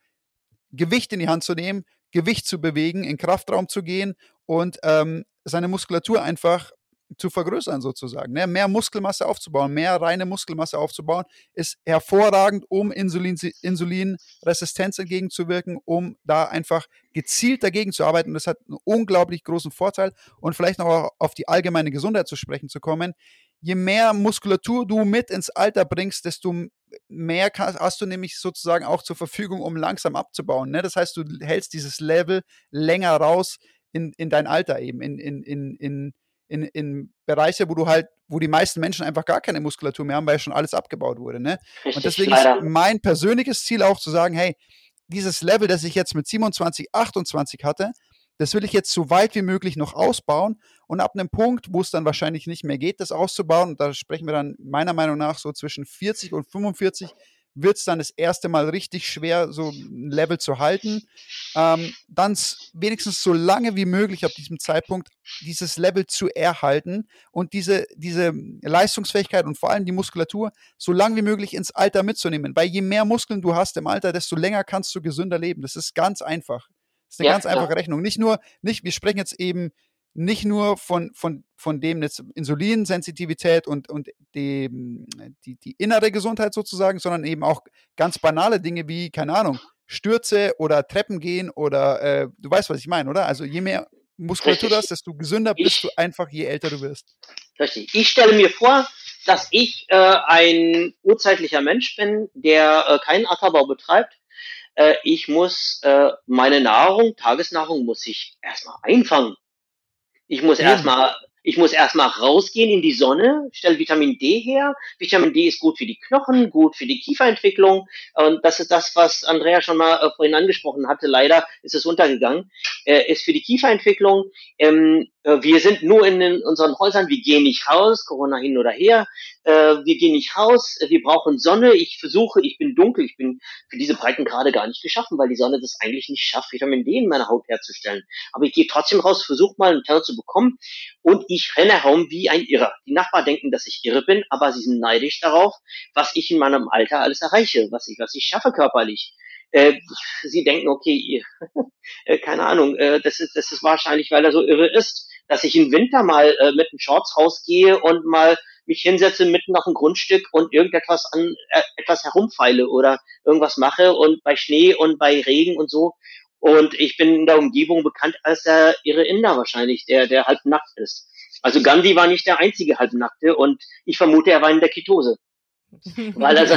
Gewicht in die Hand zu nehmen, Gewicht zu bewegen, in Kraftraum zu gehen und ähm, seine Muskulatur einfach zu vergrößern sozusagen. Ne? Mehr Muskelmasse aufzubauen, mehr reine Muskelmasse aufzubauen, ist hervorragend, um Insulin, Insulinresistenz entgegenzuwirken, um da einfach gezielt dagegen zu arbeiten. Und das hat einen unglaublich großen Vorteil. Und vielleicht noch auf die allgemeine Gesundheit zu sprechen zu kommen. Je mehr Muskulatur du mit ins Alter bringst, desto mehr hast du nämlich sozusagen auch zur Verfügung, um langsam abzubauen. Ne? Das heißt, du hältst dieses Level länger raus, in, in dein Alter eben, in, in, in, in, in, in Bereiche, wo du halt, wo die meisten Menschen einfach gar keine Muskulatur mehr haben, weil schon alles abgebaut wurde. Ne? Richtig, und deswegen leider. ist mein persönliches Ziel auch zu sagen, hey, dieses Level, das ich jetzt mit 27, 28 hatte, das will ich jetzt so weit wie möglich noch ausbauen und ab einem Punkt, wo es dann wahrscheinlich nicht mehr geht, das auszubauen, und da sprechen wir dann meiner Meinung nach so zwischen 40 und 45, wird es dann das erste Mal richtig schwer, so ein Level zu halten. Ähm, dann wenigstens so lange wie möglich ab diesem Zeitpunkt dieses Level zu erhalten und diese, diese Leistungsfähigkeit und vor allem die Muskulatur so lange wie möglich ins Alter mitzunehmen. Weil je mehr Muskeln du hast im Alter, desto länger kannst du gesünder leben. Das ist ganz einfach. Das ist eine ja, ganz einfache ja. Rechnung. Nicht nur, nicht, wir sprechen jetzt eben nicht nur von, von, von dem jetzt Insulinsensitivität und, und die, die, die innere Gesundheit sozusagen, sondern eben auch ganz banale Dinge wie, keine Ahnung, Stürze oder Treppen gehen oder äh, du weißt, was ich meine, oder? Also je mehr Muskulatur du hast, desto gesünder ich, bist du einfach, je älter du wirst. Richtig. Ich stelle mir vor, dass ich äh, ein urzeitlicher Mensch bin, der äh, keinen Ackerbau betreibt. Äh, ich muss äh, meine Nahrung, Tagesnahrung, muss ich erstmal einfangen. Ich muss erstmal ich muss erstmal rausgehen in die Sonne, stelle Vitamin D her. Vitamin D ist gut für die Knochen, gut für die Kieferentwicklung. Und das ist das, was Andrea schon mal äh, vorhin angesprochen hatte. Leider ist es untergegangen. Äh, ist für die Kieferentwicklung. Ähm, äh, wir sind nur in, unseren Häusern, wir gehen nicht raus, Corona hin oder her. Äh, wir gehen nicht raus, wir brauchen Sonne. Ich versuche, ich bin dunkel, ich bin für diese Breitengrade gar nicht geschaffen, weil die Sonne das eigentlich nicht schafft, Vitamin D in meiner Haut herzustellen. Aber ich gehe trotzdem raus, versuche mal einen Teil zu bekommen und ich renne herum wie ein Irrer. Die Nachbarn denken, dass ich irre bin, aber sie sind neidisch darauf, was ich in meinem Alter alles erreiche, was ich, was ich schaffe körperlich. Äh, sie denken, okay, äh, keine Ahnung, äh, das ist, das ist wahrscheinlich, weil er so irre ist, dass ich im Winter mal äh, mit den Shorts rausgehe und mal mich hinsetze mitten auf ein Grundstück und irgendetwas an äh, etwas herumfeile oder irgendwas mache und bei Schnee und bei Regen und so und ich bin in der Umgebung bekannt als der irre Inder wahrscheinlich, der, der halb nackt ist. Also Gandhi war nicht der einzige halbnackte und ich vermute, er war in der Ketose. Weil also,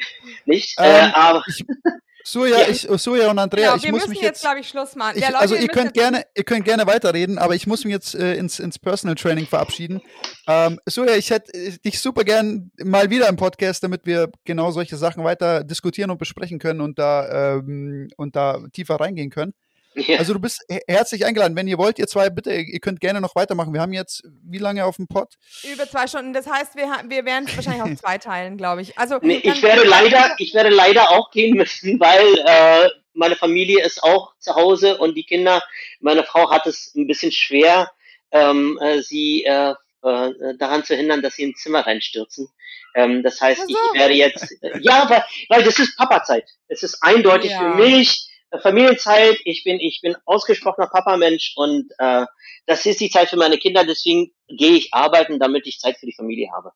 nicht? Ähm, äh, aber. Ich, Surya, ja. ich, Surya und Andrea, genau, ich muss mich jetzt, glaube ich, Schluss machen. Ich, ja, Leute, also ihr könnt gerne, ihr könnt gerne weiterreden, aber ich muss mich jetzt äh, ins, ins Personal Training verabschieden. Ähm, Surya, ich hätte äh, dich super gern mal wieder im Podcast, damit wir genau solche Sachen weiter diskutieren und besprechen können und da ähm, und da tiefer reingehen können. Ja. Also du bist herzlich eingeladen. Wenn ihr wollt, ihr zwei, bitte, ihr könnt gerne noch weitermachen. Wir haben jetzt wie lange auf dem Pod? Über zwei Stunden. Das heißt, wir, wir werden es wahrscheinlich auf zwei teilen, glaube ich. Also nee, ich werde leider, ich werde leider auch gehen müssen, weil äh, meine Familie ist auch zu Hause und die Kinder. Meine Frau hat es ein bisschen schwer, ähm, äh, sie äh, äh, daran zu hindern, dass sie ins Zimmer reinstürzen. Ähm, das heißt, also. ich werde jetzt, äh, ja, weil, weil das ist Papa-Zeit. Es ist eindeutig ja. für mich Familienzeit, ich bin, ich bin ausgesprochener Papa-Mensch und äh, das ist die Zeit für meine Kinder, deswegen gehe ich arbeiten, damit ich Zeit für die Familie habe.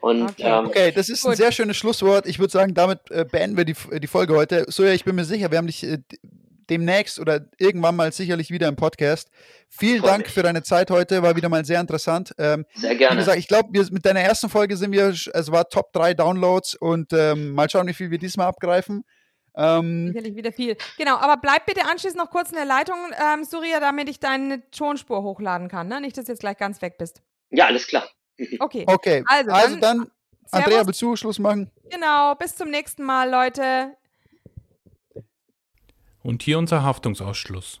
Und, okay. Ähm, okay, das ist Gut. ein sehr schönes Schlusswort. Ich würde sagen, damit äh, beenden wir die, die Folge heute. So ja, ich bin mir sicher, wir haben dich äh, demnächst oder irgendwann mal sicherlich wieder im Podcast. Vielen Voll Dank für deine Zeit heute, war wieder mal sehr interessant. Ähm, sehr gerne. Wie gesagt, ich glaube, mit deiner ersten Folge sind wir, es war Top 3 Downloads und ähm, mal schauen, wie viel wir diesmal abgreifen. Ähm, Sicherlich wieder viel. Genau, aber bleib bitte anschließend noch kurz in der Leitung, ähm, Surya, damit ich deine Tonspur hochladen kann, ne? Nicht, dass du jetzt gleich ganz weg bist. Ja, alles klar. Okay. Okay, also, also dann, dann Andrea, willst du Schluss machen? Genau, bis zum nächsten Mal, Leute. Und hier unser Haftungsausschluss.